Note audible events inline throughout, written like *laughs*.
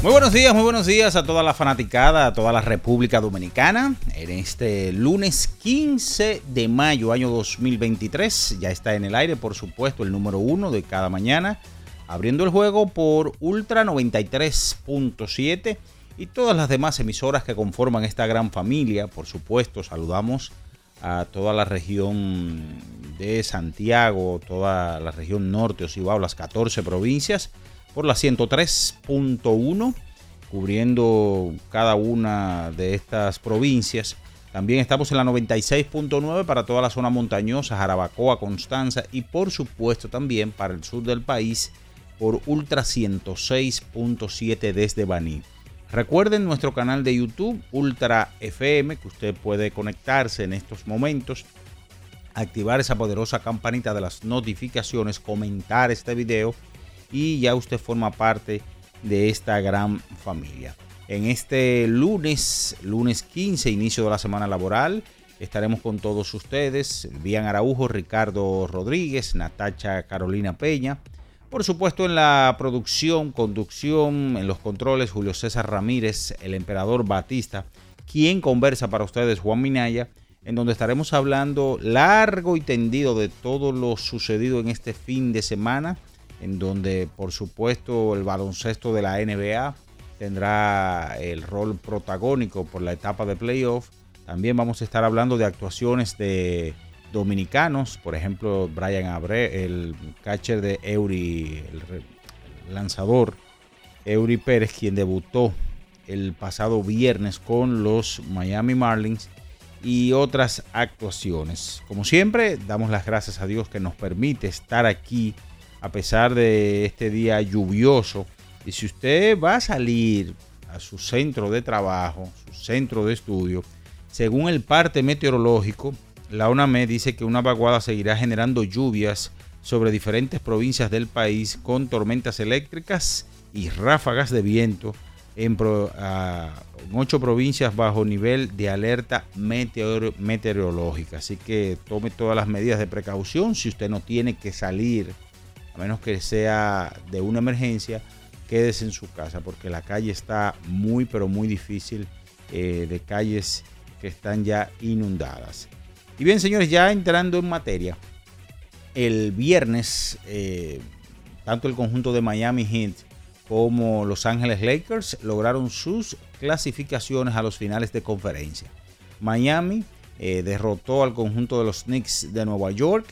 Muy buenos días, muy buenos días a toda la fanaticada, a toda la República Dominicana. En este lunes 15 de mayo, año 2023, ya está en el aire, por supuesto, el número uno de cada mañana, abriendo el juego por Ultra 93.7 y todas las demás emisoras que conforman esta gran familia. Por supuesto, saludamos a toda la región de Santiago, toda la región norte, Ocibao, las 14 provincias por la 103.1, cubriendo cada una de estas provincias. También estamos en la 96.9 para toda la zona montañosa, Jarabacoa, Constanza y por supuesto también para el sur del país por Ultra 106.7 desde Baní. Recuerden nuestro canal de YouTube Ultra FM que usted puede conectarse en estos momentos, activar esa poderosa campanita de las notificaciones, comentar este video y ya usted forma parte de esta gran familia. En este lunes, lunes 15, inicio de la semana laboral, estaremos con todos ustedes, Bian Araujo, Ricardo Rodríguez, Natacha Carolina Peña, por supuesto en la producción, conducción, en los controles, Julio César Ramírez, el emperador Batista, quien conversa para ustedes, Juan Minaya, en donde estaremos hablando largo y tendido de todo lo sucedido en este fin de semana en donde por supuesto el baloncesto de la NBA tendrá el rol protagónico por la etapa de playoff. También vamos a estar hablando de actuaciones de dominicanos, por ejemplo, Brian Abre, el catcher de Eury, el, lanzador Eury Pérez, quien debutó el pasado viernes con los Miami Marlins y otras actuaciones. Como siempre, damos las gracias a Dios que nos permite estar aquí a pesar de este día lluvioso. Y si usted va a salir a su centro de trabajo, su centro de estudio, según el parte meteorológico, la UNAMED dice que una vaguada seguirá generando lluvias sobre diferentes provincias del país con tormentas eléctricas y ráfagas de viento en, ocho provincias bajo nivel de alerta meteor- meteorológica. Así que tome todas las medidas de precaución si usted no tiene que salir menos que sea de una emergencia, quédese en su casa porque la calle está muy pero muy difícil eh, de calles que están ya inundadas. Y bien señores, ya entrando en materia, el viernes eh, tanto el conjunto de Miami Heat como Los Ángeles Lakers lograron sus clasificaciones a los finales de conferencia. Miami eh, derrotó al conjunto de los Knicks de Nueva York,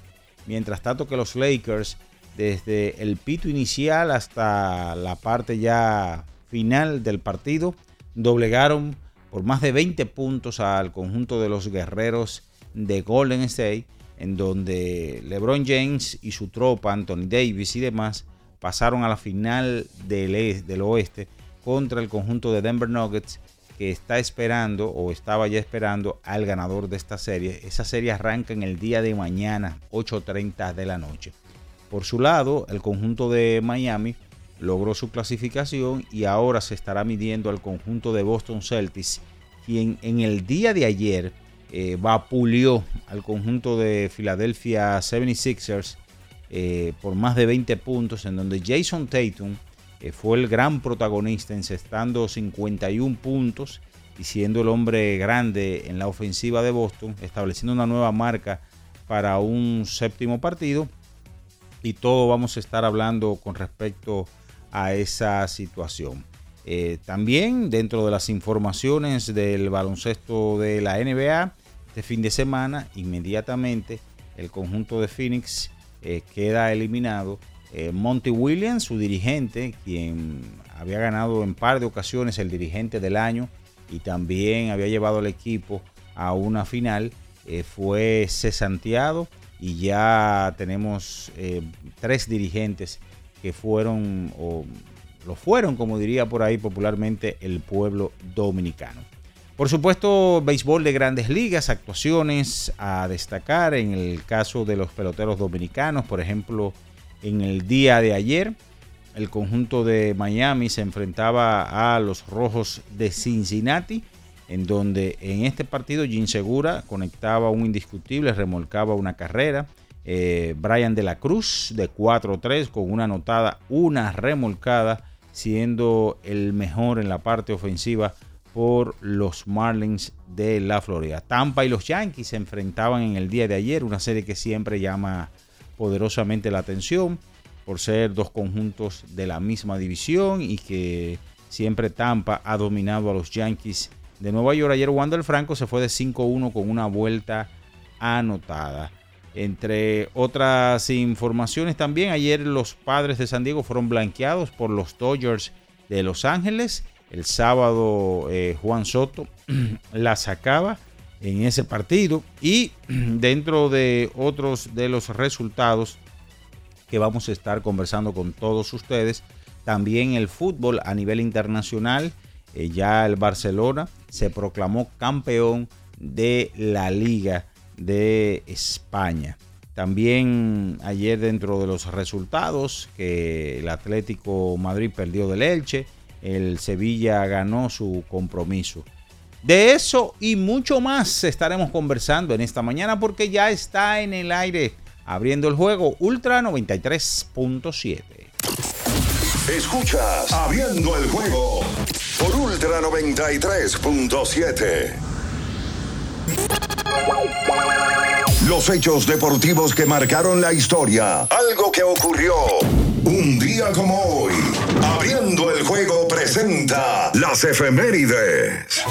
mientras tanto que los Lakers desde el pito inicial hasta la parte ya final del partido doblegaron por más de 20 puntos al conjunto de los guerreros de Golden State, en donde LeBron James y su tropa, Anthony Davis y demás, pasaron a la final del, e- del oeste contra el conjunto de Denver Nuggets que está esperando o estaba ya esperando al ganador de esta serie. Esa serie arranca en el día de mañana, 8.30 de la noche. Por su lado, el conjunto de Miami logró su clasificación y ahora se estará midiendo al conjunto de Boston Celtics, quien en el día de ayer eh, vapuleó al conjunto de Philadelphia 76ers eh, por más de 20 puntos, en donde Jason Tatum eh, fue el gran protagonista, encestando 51 puntos y siendo el hombre grande en la ofensiva de Boston, estableciendo una nueva marca para un séptimo partido. Y todo vamos a estar hablando con respecto a esa situación. Eh, también dentro de las informaciones del baloncesto de la NBA, este fin de semana, inmediatamente el conjunto de Phoenix eh, queda eliminado. Eh, Monty Williams, su dirigente, quien había ganado en par de ocasiones el dirigente del año y también había llevado al equipo a una final, fue cesanteado y ya tenemos tres dirigentes que fueron o lo fueron, como diría por ahí popularmente, el pueblo dominicano. Por supuesto, béisbol de grandes ligas, actuaciones a destacar en el caso de los peloteros dominicanos, por ejemplo, en el día de ayer, el conjunto de Miami se enfrentaba a los Rojos de Cincinnati, en donde en este partido Jim Segura conectaba un indiscutible, remolcaba una carrera. Eh, Brian de la Cruz de 4-3 con una anotada, una remolcada siendo el mejor en la parte ofensiva por los Marlins de la Florida. Tampa y los Yankees se enfrentaban en el día de ayer, una serie que siempre llama poderosamente la atención por ser dos conjuntos de la misma división y que siempre Tampa ha dominado a los Yankees de Nueva York. Ayer Wander Franco se fue de 5-1 con una vuelta anotada. Entre otras informaciones también, ayer los padres de San Diego fueron blanqueados por los Dodgers de Los Ángeles. El sábado eh, Juan Soto *clears throat* la sacaba en ese partido. Y *clears throat* dentro de otros de los resultados que vamos a estar conversando con todos ustedes, también el fútbol a nivel internacional. Eh, ya el Barcelona se proclamó campeón de la liga de España. También ayer dentro de los resultados que el Atlético Madrid perdió del Elche, el Sevilla ganó su compromiso. De eso y mucho más estaremos conversando en esta mañana porque ya está en el aire abriendo el juego Ultra 93.7. Escuchas Abriendo el juego Ultra 93.7. Los hechos deportivos que marcaron la historia. Algo que ocurrió un día como hoy. Abriendo el juego presenta las efemérides.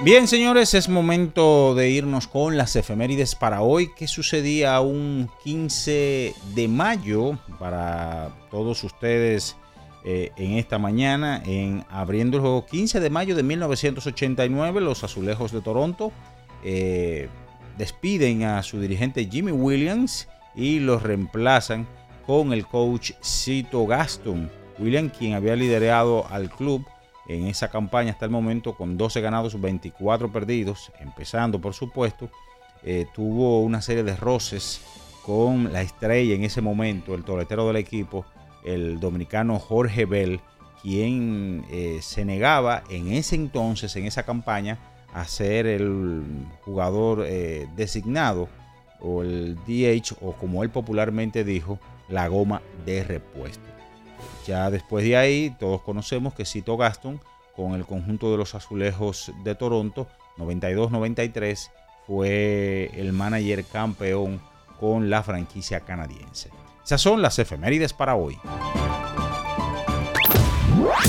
Bien, señores, es momento de irnos con las efemérides para hoy. ¿Qué sucedía un 15 de mayo para todos ustedes eh, en esta mañana en abriendo el juego. 15 de mayo de 1989 los azulejos de Toronto eh, despiden a su dirigente Jimmy Williams y los reemplazan con el coach Cito Gaston. Williams quien había liderado al club en esa campaña hasta el momento con 12 ganados 24 perdidos empezando por supuesto eh, tuvo una serie de roces con la estrella en ese momento el toletero del equipo el dominicano Jorge Bell, quien eh, se negaba en ese entonces, en esa campaña, a ser el jugador eh, designado o el DH o como él popularmente dijo, la goma de repuesto. Ya después de ahí, todos conocemos que Cito Gaston con el conjunto de los azulejos de Toronto, 92-93, fue el manager campeón con la franquicia canadiense. Esas son las efemérides para hoy.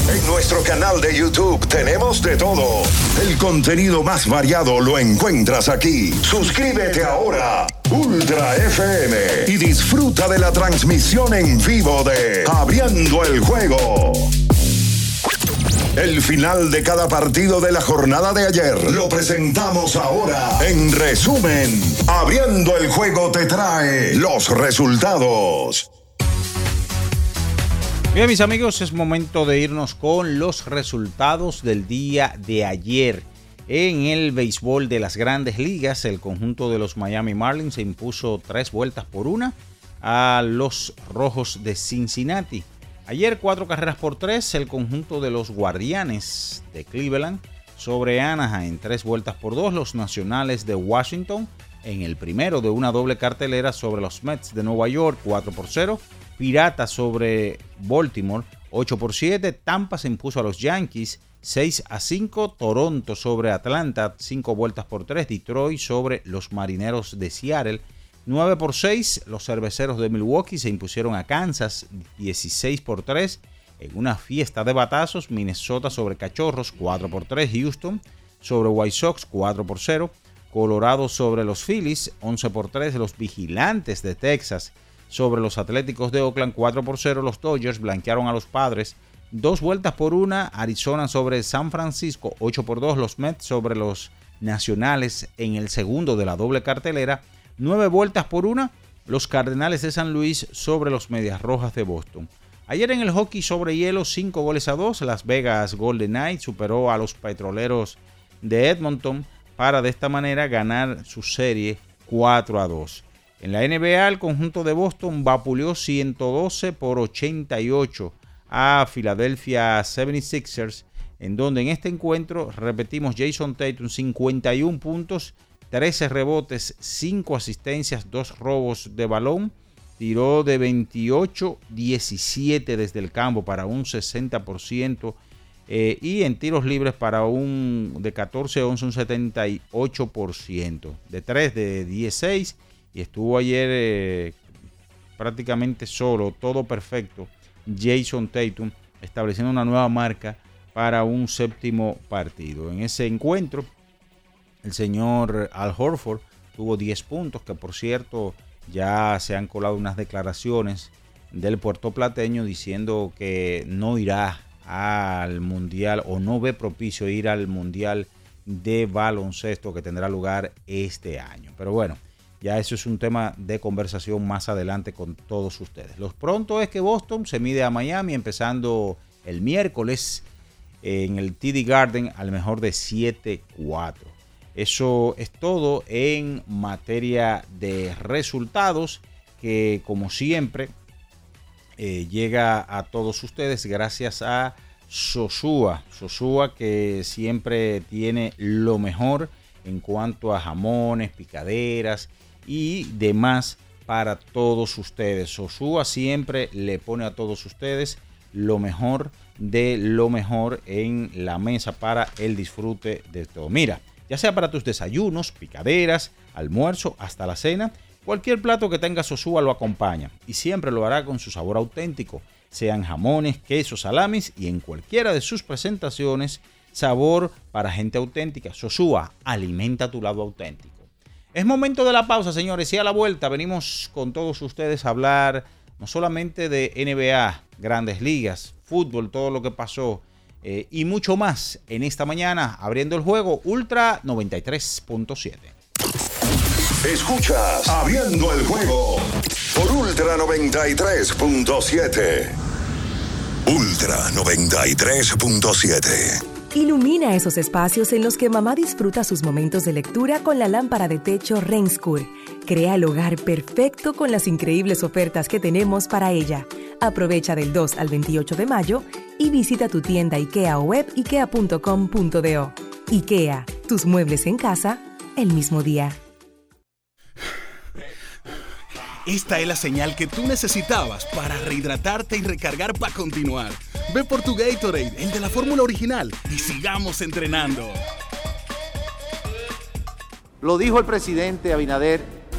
En nuestro canal de YouTube tenemos de todo. El contenido más variado lo encuentras aquí. Suscríbete ahora, Ultra FM, y disfruta de la transmisión en vivo de Abriendo el Juego. El final de cada partido de la jornada de ayer lo presentamos ahora. En resumen, abriendo el juego te trae los resultados. Bien, mis amigos, es momento de irnos con los resultados del día de ayer. En el béisbol de las grandes ligas, el conjunto de los Miami Marlins se impuso tres vueltas por una a los Rojos de Cincinnati. Ayer cuatro carreras por tres, el conjunto de los Guardianes de Cleveland sobre Anaheim, tres vueltas por dos, los Nacionales de Washington en el primero de una doble cartelera sobre los Mets de Nueva York, 4 por 0, Piratas sobre Baltimore, 8 por 7, Tampa se impuso a los Yankees, 6 a 5, Toronto sobre Atlanta, 5 vueltas por 3, Detroit sobre los Marineros de Seattle, 9 por 6, los cerveceros de Milwaukee se impusieron a Kansas 16 por 3 En una fiesta de batazos, Minnesota sobre Cachorros 4 por 3, Houston sobre White Sox 4 por 0, Colorado sobre los Phillies 11 por 3, los Vigilantes de Texas sobre los Atléticos de Oakland 4 por 0, los Dodgers blanquearon a los Padres dos vueltas por una, Arizona sobre San Francisco 8 por 2, los Mets sobre los Nacionales en el segundo de la doble cartelera, nueve vueltas por una, los Cardenales de San Luis sobre los Medias Rojas de Boston. Ayer en el hockey sobre hielo, 5 goles a 2, Las Vegas Golden Knights superó a los Petroleros de Edmonton para de esta manera ganar su serie 4 a 2. En la NBA, el conjunto de Boston vapuleó 112 por 88 a Philadelphia 76ers, en donde en este encuentro, repetimos, Jason Tatum 51 puntos, 13 rebotes, 5 asistencias, 2 robos de balón, tiró de 28-17 desde el campo para un 60%. Eh, y en tiros libres para un de 14-11 un 78%. De 3 de 16 y estuvo ayer eh, prácticamente solo, todo perfecto. Jason Tatum estableciendo una nueva marca para un séptimo partido. En ese encuentro, el señor Al Horford tuvo 10 puntos, que por cierto ya se han colado unas declaraciones del puertoplateño diciendo que no irá al Mundial o no ve propicio ir al Mundial de baloncesto que tendrá lugar este año. Pero bueno, ya eso es un tema de conversación más adelante con todos ustedes. Lo pronto es que Boston se mide a Miami empezando el miércoles en el TD Garden al mejor de 7-4. Eso es todo en materia de resultados que como siempre eh, llega a todos ustedes gracias a Sosúa. Sosúa que siempre tiene lo mejor en cuanto a jamones, picaderas y demás para todos ustedes. Sosúa siempre le pone a todos ustedes lo mejor de lo mejor en la mesa para el disfrute de todo. Mira, ya sea para tus desayunos, picaderas, almuerzo, hasta la cena, Cualquier plato que tenga Sosúa lo acompaña y siempre lo hará con su sabor auténtico, sean jamones, quesos, salamis y en cualquiera de sus presentaciones, sabor para gente auténtica. Sosúa, alimenta tu lado auténtico. Es momento de la pausa, señores, y a la vuelta venimos con todos ustedes a hablar no solamente de NBA, grandes ligas, fútbol, todo lo que pasó eh, y mucho más en esta mañana abriendo el juego Ultra 93.7. Escuchas Abriendo el juego por Ultra 93.7. Ultra 93.7. Ilumina esos espacios en los que mamá disfruta sus momentos de lectura con la lámpara de techo Renskur. Crea el hogar perfecto con las increíbles ofertas que tenemos para ella. Aprovecha del 2 al 28 de mayo y visita tu tienda IKEA o web ikea.com.do. IKEA, tus muebles en casa el mismo día. Esta es la señal que tú necesitabas para rehidratarte y recargar para continuar. Ve por tu Gatorade, el de la fórmula original, y sigamos entrenando. Lo dijo el presidente Abinader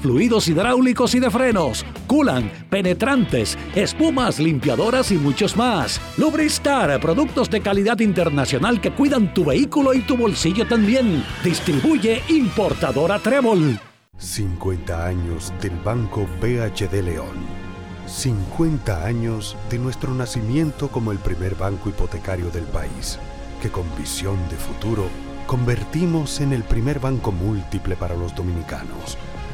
fluidos hidráulicos y de frenos, culan, penetrantes, espumas, limpiadoras y muchos más. Lubristar, productos de calidad internacional que cuidan tu vehículo y tu bolsillo también. Distribuye importadora Trébol. 50 años del Banco BHD León. 50 años de nuestro nacimiento como el primer banco hipotecario del país, que con visión de futuro convertimos en el primer banco múltiple para los dominicanos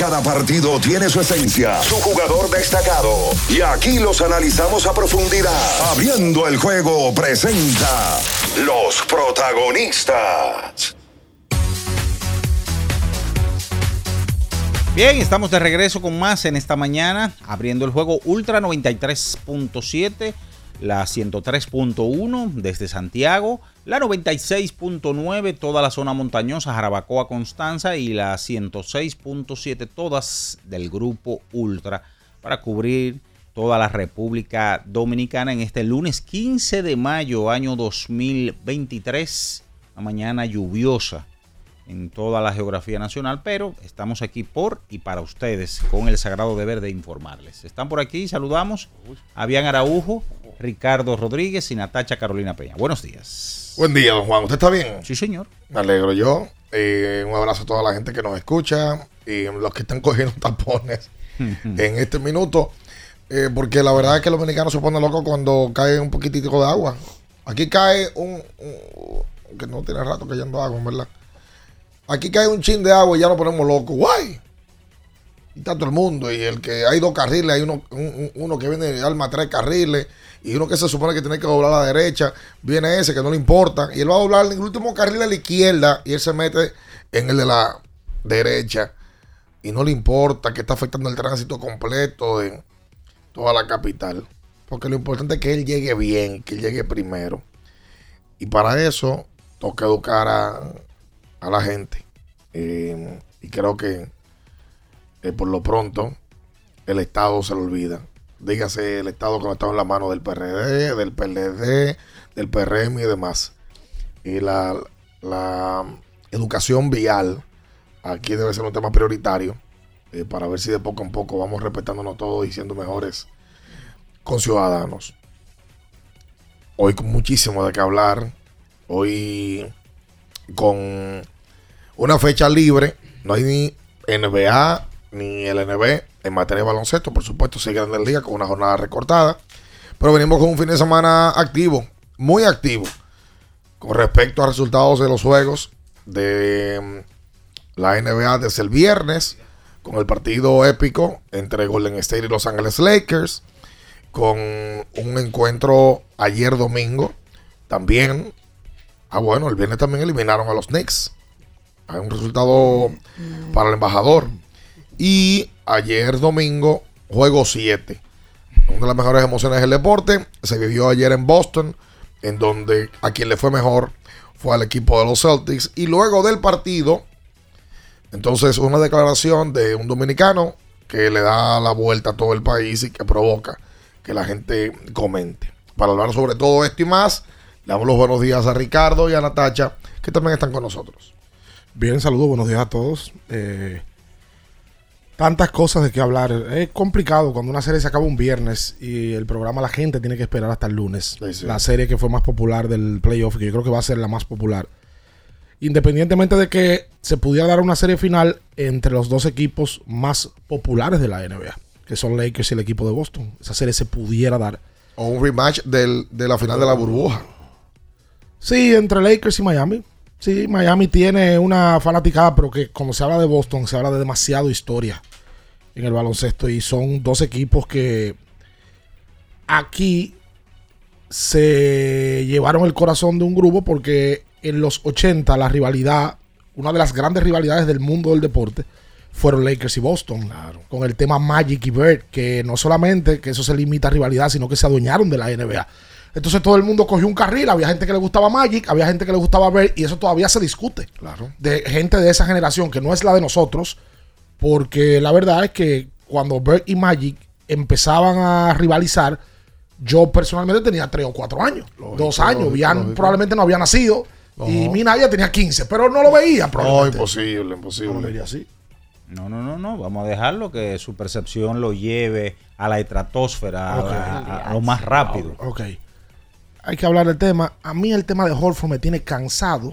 Cada partido tiene su esencia, su jugador destacado. Y aquí los analizamos a profundidad. Abriendo el juego presenta los protagonistas. Bien, estamos de regreso con más en esta mañana, abriendo el juego Ultra 93.7, la 103.1 desde Santiago, la 96.9 toda la zona montañosa, Jarabacoa, Constanza y la 106.7 todas del grupo Ultra para cubrir toda la República Dominicana en este lunes 15 de mayo año 2023, una mañana lluviosa en toda la geografía nacional, pero estamos aquí por y para ustedes con el sagrado deber de informarles. Están por aquí, saludamos a Bian Araujo, Ricardo Rodríguez y Natacha Carolina Peña. Buenos días. Buen día, don Juan. ¿Usted está bien? Sí, señor. Me alegro yo. Eh, un abrazo a toda la gente que nos escucha y los que están *laughs* cogiendo tapones en este minuto. Eh, porque la verdad es que el dominicano se pone loco cuando cae un poquitito de agua. Aquí cae un, un- que no tiene rato cayendo agua, en verdad. Aquí cae un chin de agua y ya nos ponemos locos. ¡Guay! Y está todo el mundo. Y el que hay dos carriles, hay uno, un- un- uno que viene y arma tres carriles. Y uno que se supone que tiene que doblar a la derecha. Viene ese que no le importa. Y él va a doblar el último carril a la izquierda. Y él se mete en el de la derecha. Y no le importa que está afectando el tránsito completo de toda la capital. Porque lo importante es que él llegue bien, que él llegue primero. Y para eso toca educar a, a la gente. Eh, y creo que eh, por lo pronto el Estado se lo olvida. Dígase el Estado que no está en la mano del PRD, del PLD, del PRM y demás. Y la, la educación vial aquí debe ser un tema prioritario eh, para ver si de poco en poco vamos respetándonos todos y siendo mejores conciudadanos. Hoy con muchísimo de qué hablar. Hoy con una fecha libre. No hay ni NBA ni LNB en materia de baloncesto. Por supuesto, sigue en el día con una jornada recortada. Pero venimos con un fin de semana activo, muy activo, con respecto a resultados de los juegos de mm, la NBA desde el viernes, con el partido épico entre Golden State y Los Ángeles Lakers, con un encuentro ayer domingo, también, ah bueno, el viernes también eliminaron a los Knicks, hay un resultado para el embajador, y ayer domingo, juego 7. Una de las mejores emociones del deporte se vivió ayer en Boston, en donde a quien le fue mejor fue al equipo de los Celtics. Y luego del partido, Entonces, una declaración de un dominicano que le da la vuelta a todo el país y que provoca que la gente comente. Para hablar sobre todo esto y más, le damos los buenos días a Ricardo y a Natacha, que también están con nosotros. Bien, saludos, buenos días a todos. Eh, tantas cosas de qué hablar. Es complicado cuando una serie se acaba un viernes y el programa la gente tiene que esperar hasta el lunes. sí. La serie que fue más popular del playoff, que yo creo que va a ser la más popular. Independientemente de que se pudiera dar una serie final entre los dos equipos más populares de la NBA, que son Lakers y el equipo de Boston. Esa serie se pudiera dar. O un rematch del- de la final de la burbuja. Sí, entre Lakers y Miami. Sí, Miami tiene una fanaticada, pero que cuando se habla de Boston se habla de demasiado historia en el baloncesto y son dos equipos que aquí se llevaron el corazón de un grupo porque en los 80 la rivalidad, una de las grandes rivalidades del mundo del deporte fueron Lakers y Boston, con el tema Magic y Bird, que no solamente que eso se limita a rivalidad, sino que se adueñaron de la NBA. Entonces todo el mundo cogió un carril, había gente que le gustaba Magic, había gente que le gustaba Bird y eso todavía se discute. Claro. De gente de esa generación que no es la de nosotros, porque la verdad es que cuando Bird y Magic empezaban a rivalizar, yo personalmente tenía 3 o 4 años, dos años, lógico, Bian lógico. probablemente no había nacido y No. Mina ya tenía 15, pero no lo veía No, probablemente. imposible, imposible. No lo vería así. No, no, no, no. Vamos a dejarlo que su percepción lo lleve a la estratosfera, a- Ok. a, a lo más rápido. Ok. Hay que hablar del tema. A mí el tema de Horford me tiene cansado,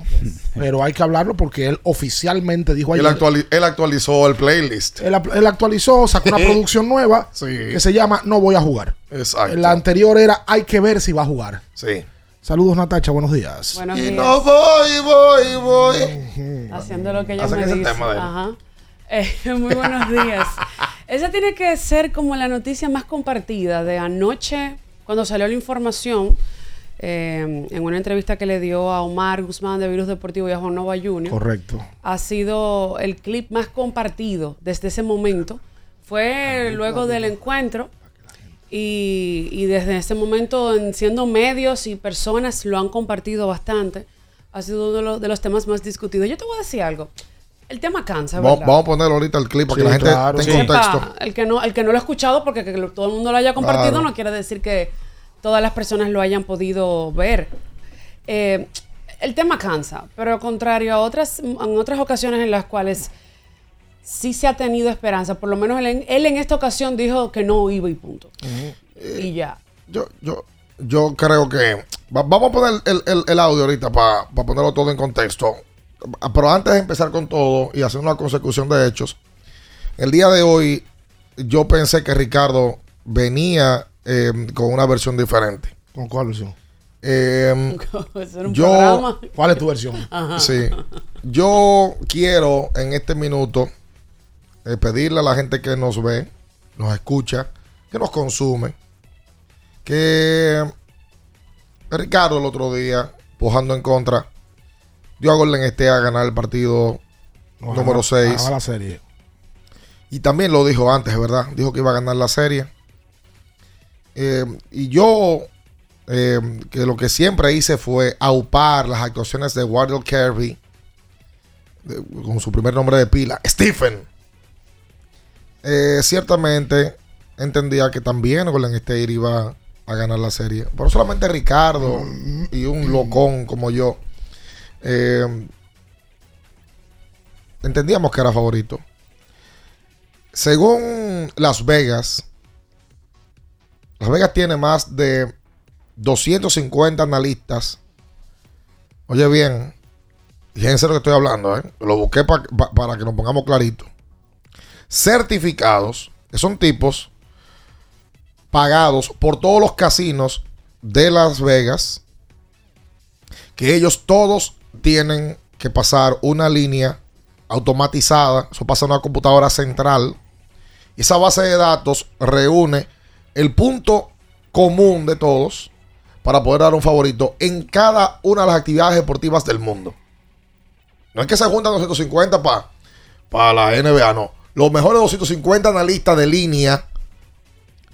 pero hay que hablarlo porque él oficialmente dijo Él, ayer. actuali- él actualizó el playlist. Él, él actualizó, sacó una *laughs* producción nueva Sí. que se llama No voy a jugar. Exacto. La anterior era Hay que ver si va a jugar. Sí. Saludos Natacha, buenos días. Buenos Y días. no voy, voy, voy. Haciendo lo que ella me dice. tema de él. Ajá. Eh, *laughs* muy buenos días. Esa tiene que ser como la noticia más compartida de anoche, cuando salió la información, eh, en una entrevista que le dio a Omar Guzmán de Virus Deportivo y a Juan Nova Jr. Correcto. ha sido el clip más compartido desde ese momento. Fue luego del encuentro y, y desde ese momento, en siendo medios y personas, lo han compartido bastante. Ha sido uno de los, de los temas más discutidos. Yo te voy a decir algo. El tema cansa, Vamos, ¿verdad? vamos a poner ahorita el clip para Sí, que la gente claro, tenga sí. contexto. Sepa, el que no, el que no lo ha escuchado porque que lo- todo el mundo lo haya compartido Claro. no quiere decir que todas las personas lo hayan podido ver. Eh, el tema cansa, pero al contrario a otras, en otras ocasiones en las cuales sí se ha tenido esperanza, por lo menos él, en- él en esta ocasión dijo que no iba y punto. Y ya. Yo, yo, yo creo que. va- vamos a poner el, el- el audio ahorita para ponerlo todo en contexto. Pero antes de empezar con todo y hacer una consecución de hechos, el día de hoy yo pensé que Ricardo venía eh, con una versión diferente. ¿Con cuál versión? *laughs* Eh, un yo, programa. ¿Cuál es tu versión? *laughs* Ajá. Sí. Yo quiero en este minuto eh, pedirle a la gente que nos ve, nos escucha, que nos consume, que Ricardo el otro día, pujando en contra, dio a Golden State a ganar el partido Ojalá- número 6. ojalá la serie. Y también lo dijo antes, ¿verdad? Dijo que iba a ganar la serie. Eh, y yo, eh, que lo que siempre hice fue aupar las actuaciones de Wardell Kirby de- con su primer nombre de pila, Stephen. Eh, ciertamente entendía que también Golden State iba a ganar la serie. Pero solamente Ricardo y un locón como yo entendíamos que era favorito. Según Las Vegas, Las Vegas tiene más de 250 analistas. Oye bien, fíjense lo que estoy hablando, ¿eh? lo busqué pa- pa- para que nos pongamos clarito. Certificados, que son tipos pagados por todos los casinos de Las Vegas, que ellos todos tienen que pasar una línea automatizada, eso pasa en una computadora central, y esa base de datos reúne el punto común de todos para poder dar un favorito en cada una de las actividades deportivas del mundo. No es que se juntan 250 para la NBA, no. Los mejores 250 analistas de línea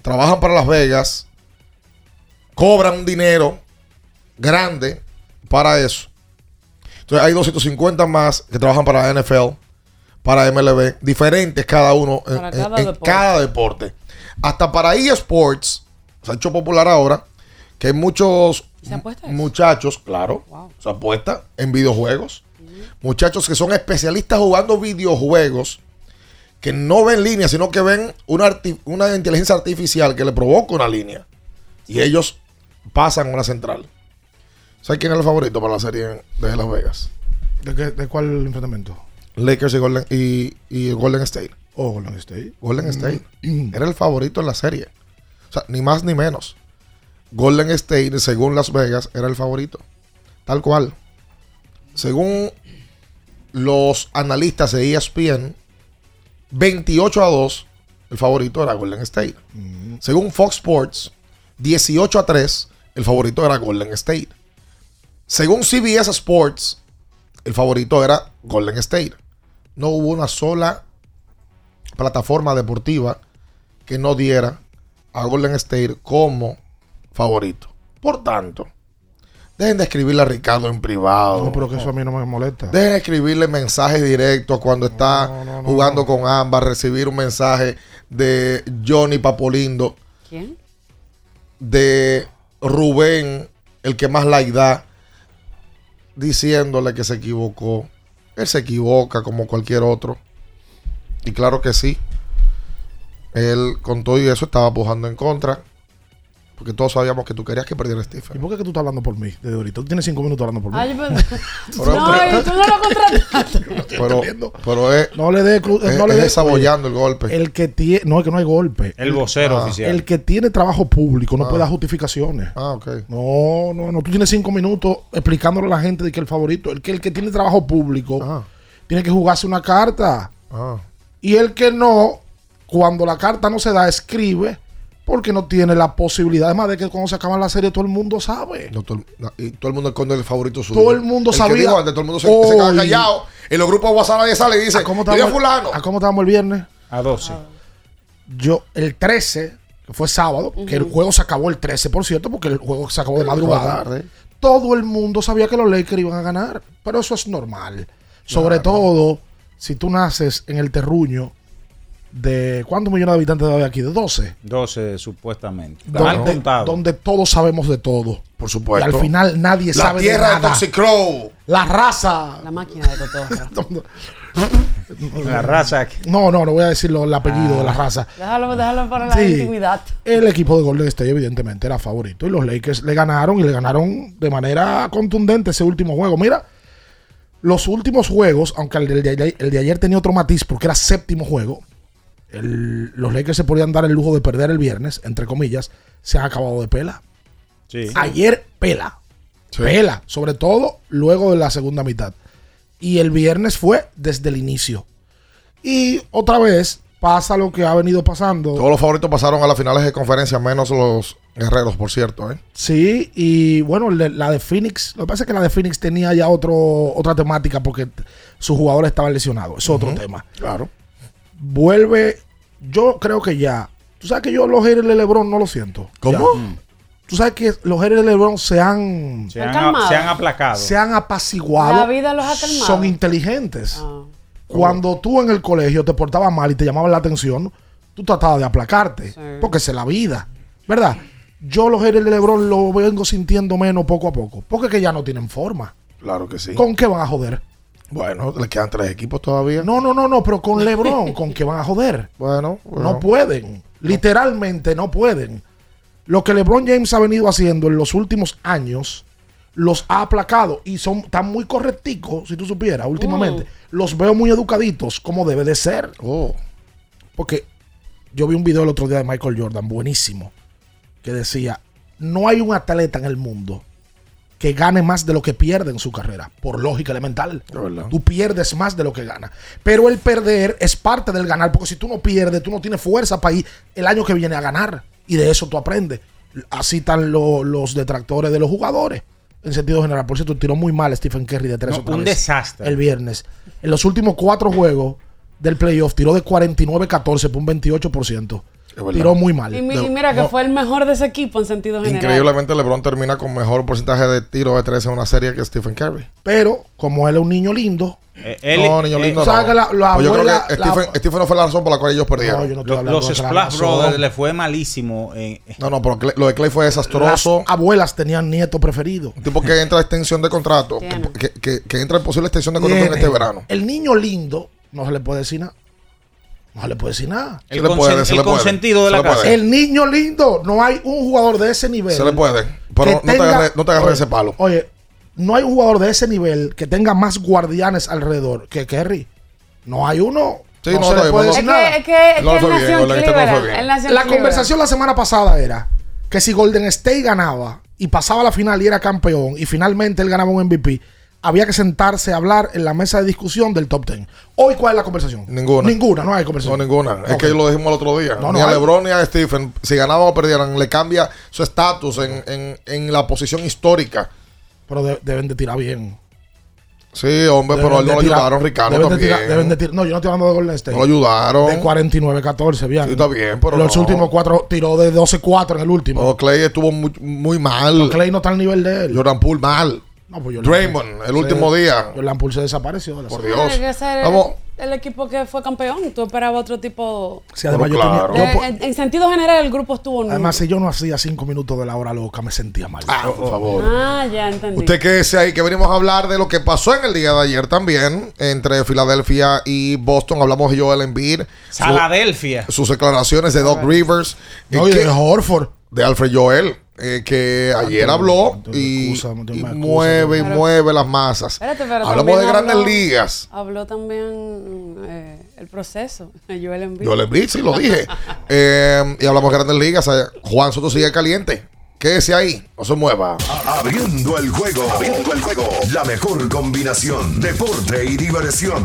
trabajan para Las Vegas, cobran un dinero grande para eso. Entonces hay 250 más que trabajan para la NFL, para MLB, diferentes cada uno en, Para en- cada en deporte. cada deporte. Hasta para eSports, se ha hecho popular ahora, que hay muchos muchachos, claro, se apuesta en videojuegos. Muchachos que son especialistas jugando videojuegos, que no ven línea, sino que ven una, arti- una inteligencia artificial que le provoca una línea. Y ellos pasan a una central. ¿Sabes quién es el favorito para la serie de Las Vegas? ¿De, qué- de cuál enfrentamiento? Lakers y Golden, y, y Golden State. Oh, Golden State. Golden State. Era el favorito en la serie. O sea, ni más ni menos. Golden State, según Las Vegas, era el favorito. Tal cual. Según los analistas de ESPN, 28 a 2, el favorito era Golden State. Según Fox Sports, 18 a 3, el favorito era Golden State. Según CBS Sports, el favorito era Golden State. No hubo una sola plataforma deportiva que no diera a Golden State como favorito. Por tanto, dejen de escribirle a Ricardo en privado. No, pero que eso a mí no me molesta. Dejen de escribirle mensajes directos cuando está jugando con ambas, recibir un mensaje de Johnny Papolindo, ¿Quién? de Rubén, el que más like da, diciéndole que se equivocó. Él se equivoca como cualquier otro. Y claro que sí. Él con todo y eso estaba pujando en contra. Porque todos sabíamos que tú querías que perdiera Stephen. ¿Y por qué que tú estás hablando por mí desde ahorita? Tú tienes cinco minutos hablando por mí. Ay, pero- Pero- no, pero- y tú no lo contrataste. *laughs* Pero, pero es, No le dé es, no le es dé sabollando el golpe. El que tiene, no es que no hay golpe. El vocero Ah. oficial. El que tiene trabajo público no Ah. puede dar justificaciones. Ah, ok. No, no, no. Tú tienes cinco minutos explicándole a la gente de que el favorito, el que el que tiene trabajo público, tiene que jugarse una carta. Ah. Y el que no, cuando la carta no se da, escribe porque no tiene la posibilidad. Además de que cuando se acaba la serie, todo el mundo sabe. No, todo, no, y todo el mundo esconde el favorito suyo. Todo el mundo sabía. antes, todo el mundo se, se queda callado. En los grupos de WhatsApp nadie sale y dice, ¿A cómo "Dile a estábamos, fulano. ¿A cómo estábamos el viernes? A 12. Yo, el 13, que fue sábado, que el juego se acabó el 13, por cierto, porque el juego se acabó de madrugada. tarde. Todo el mundo sabía que los Lakers iban a ganar. Pero eso es normal. Sobre todo si tú naces en el terruño de. ¿Cuántos millones de habitantes hay aquí? De 12. 12 supuestamente. Mal Donde, contado. donde todos sabemos de todo. Por supuesto. Y al final nadie La sabe de tierra de nada. Toxicrow. La raza. La máquina de cotorra. *laughs* La raza. No, no, no voy a decirlo el apellido de la raza. Déjalo, déjalo para la Sí. intimidad. El equipo de Golden State, evidentemente, era favorito. Y los Lakers le ganaron y le ganaron de manera contundente ese último juego. Mira, los últimos juegos, aunque el de, ayer- el de ayer tenía otro matiz porque era séptimo juego, el- los Lakers se podían dar el lujo de perder el viernes, entre comillas, se han acabado de pela. Sí. Ayer pela. Pela, sobre todo luego de la segunda mitad. Y el viernes fue desde el inicio. Y otra vez pasa lo que ha venido pasando. Todos los favoritos pasaron a las finales de conferencia, menos los guerreros, por cierto. ¿eh? Sí, y bueno, la de Phoenix, lo que pasa es que la de Phoenix tenía ya otro, otra temática porque sus jugadores estaban lesionados. Es otro tema. Claro. Vuelve, yo creo que ya. Tú sabes que yo los haters de LeBron no lo siento. ¿Cómo? Ya. Tú sabes que los haters de LeBron se han, Se Han se han aplacado. se han apaciguado. La vida los ha calmado. Son inteligentes. Ah. Cuando tú en el colegio te portabas mal y te llamaban la atención, tú tratabas de aplacarte. Sí. Porque esa es la vida. ¿Verdad? Yo los haters de LeBron lo vengo sintiendo menos poco a poco. Porque es que ya no tienen forma. Claro que sí. ¿Con qué van a joder? Bueno, le quedan tres equipos todavía. No, no, no, no, pero con LeBron, ¿con qué van a joder? *laughs* Bueno, bueno. No pueden. Literalmente no pueden. Lo que LeBron James ha venido haciendo en los últimos años los ha aplacado y son tan muy correcticos, si tú supieras, últimamente. Los veo muy educaditos, como debe de ser. Oh. Porque yo vi un video el otro día de Michael Jordan, buenísimo, que decía, no hay un atleta en el mundo que gane más de lo que pierde en su carrera, por lógica elemental. Tú pierdes más de lo que ganas. Pero el perder es parte del ganar, porque si tú no pierdes, tú no tienes fuerza para ir el año que viene a ganar. Y de eso tú aprendes. Así están lo- los detractores de los jugadores. En sentido general. Por cierto, tiró muy mal Stephen Curry de tres No, un vez desastre. El viernes. En los últimos cuatro juegos del playoff tiró de 49-14 por un 28%. Tiró muy mal. Y, mi- y mira que No. fue el mejor de ese equipo en sentido general. Increíblemente, LeBron termina con mejor porcentaje de tiros de tres en una serie que Stephen Curry. Pero, como él es un niño lindo, no, niño lindo. tú sabes no. que la- la Pues yo creo que la- Stephen, no fue la razón por la cual ellos perdieron. No, yo no estoy Los, hablando los de Splash. Brothers le fue malísimo. No, no, pero Clay- lo de Clay fue desastroso. las abuelas tenían nietos preferidos. Un tipo que entra a extensión de contrato, que, que- que- que entra en posible extensión de contrato en este verano. El niño lindo, no se le puede decir nada. No le puede decir nada. Se le puede, le puede. Se le puede. El niño lindo, no hay un jugador de ese nivel. Se le puede. Pero que no te tenga- agarres no te agarres Oye, ese palo. Oye, no hay un jugador de ese nivel que tenga más guardianes alrededor que Kerry. No hay uno. Sí, no, no, se le puede decir Es nada. que, es que, es No que le fue él bien, nació en Golden State no le fue Cleveland. bien. Él nació en La conversación la semana pasada era que si Golden State ganaba y pasaba a la final y era campeón y finalmente él ganaba un MVP, había que sentarse a hablar en la mesa de discusión del top 10. Hoy, ¿cuál es la conversación? Ninguna. Ninguna, no hay No, conversación. ninguna. Es que lo dijimos el otro día. No, ni no a hay. LeBron ni a Stephen, si ganaban o perdieran, le cambia su estatus en, en- en la posición histórica. Pero de- deben de tirar bien. Sí, hombre, pero a él no Deben lo ayudaron, Ricardo, deben de también. tirar- deben de tirar- no, yo no estoy hablando de Golden State. No lo ayudaron. De 49-14, bien. Sí, está bien, pero Los no. últimos cuatro tiró de 12-4 en el último. No, Clay estuvo muy, muy mal. Clay no está al nivel de él. Jordan Poole mal. No, pues Draymond, el último se- día. Jordan Poole se desapareció. de Por. Dios. Tiene que ser el- Vamos. el equipo que fue campeón. Tú esperabas otro tipo. Sí, además Pero yo tenía- claro. yo Eh, en, en sentido general, el grupo estuvo nulo. además, si yo no hacía cinco minutos de la hora loca, me sentía mal. Ah, por favor. Ah, ya entendí. Usted quédese ahí que venimos a hablar de lo que pasó en el día de ayer también entre Filadelfia y Boston. Hablamos de Joel Embiid. su- Saladelfia. sus declaraciones de Doc Rivers. No, y que- de Horford. de Alfred Joel, eh, que ayer habló y, mueve y Pero- mueve las masas. Espérate, pero Hablamos de grandes habló- ligas. Habló también eh, el proceso. *laughs* Joel Embiid. Joel Embiid, sí, lo dije. *laughs* Eh, y hablamos de grandes ligas. Juan Soto sigue caliente. Quédese ahí, no se mueva. Abriendo el juego. Abriendo el juego. La mejor combinación. Deporte y diversión.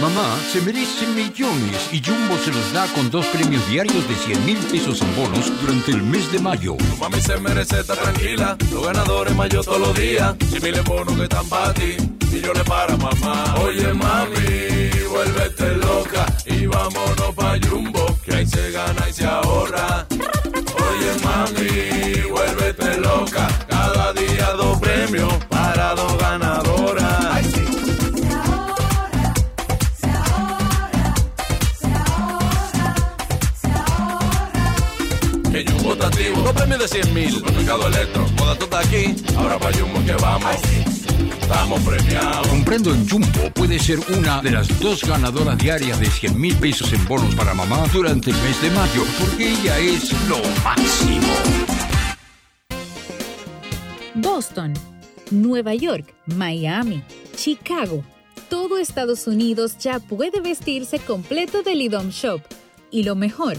Mamá se merece millones y Jumbo se los da con dos premios diarios de 100 mil pesos en bonos durante el mes de mayo. Mami se merece estar tranquila, los ganadores mayo todos los días. Si miles bonos que están para ti, millones para mamá. Oye mami, vuélvete loca y vámonos pa' Jumbo, que ahí se gana y se ahorra. Oye mami, vuélvete loca, cada día dos premios para dos ganadoras. Dos premios de 100 mil. Supermercado Electro, moda toda aquí, ahora pa' Jumbo que vamos. Estamos premiados. Comprendo en Jumbo puede ser una de las dos ganadoras diarias de 100 mil pesos en bonos para mamá durante el mes de mayo, porque ella es lo máximo. Boston, Nueva York, Miami, Chicago. Todo Estados Unidos ya puede vestirse completo del IDOM Shop. Y lo mejor,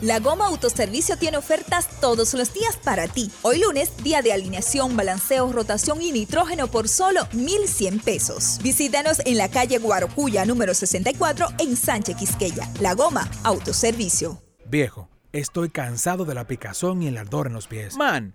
La Goma Autoservicio tiene ofertas todos los días para ti. Hoy lunes, día de alineación, balanceo, rotación y nitrógeno por solo 1,100 pesos. Visítanos en la calle Guarocuya número 64 en Sánchez Quisqueya. La Goma Autoservicio. Viejo, estoy cansado de la picazón y el ardor en los pies. Man,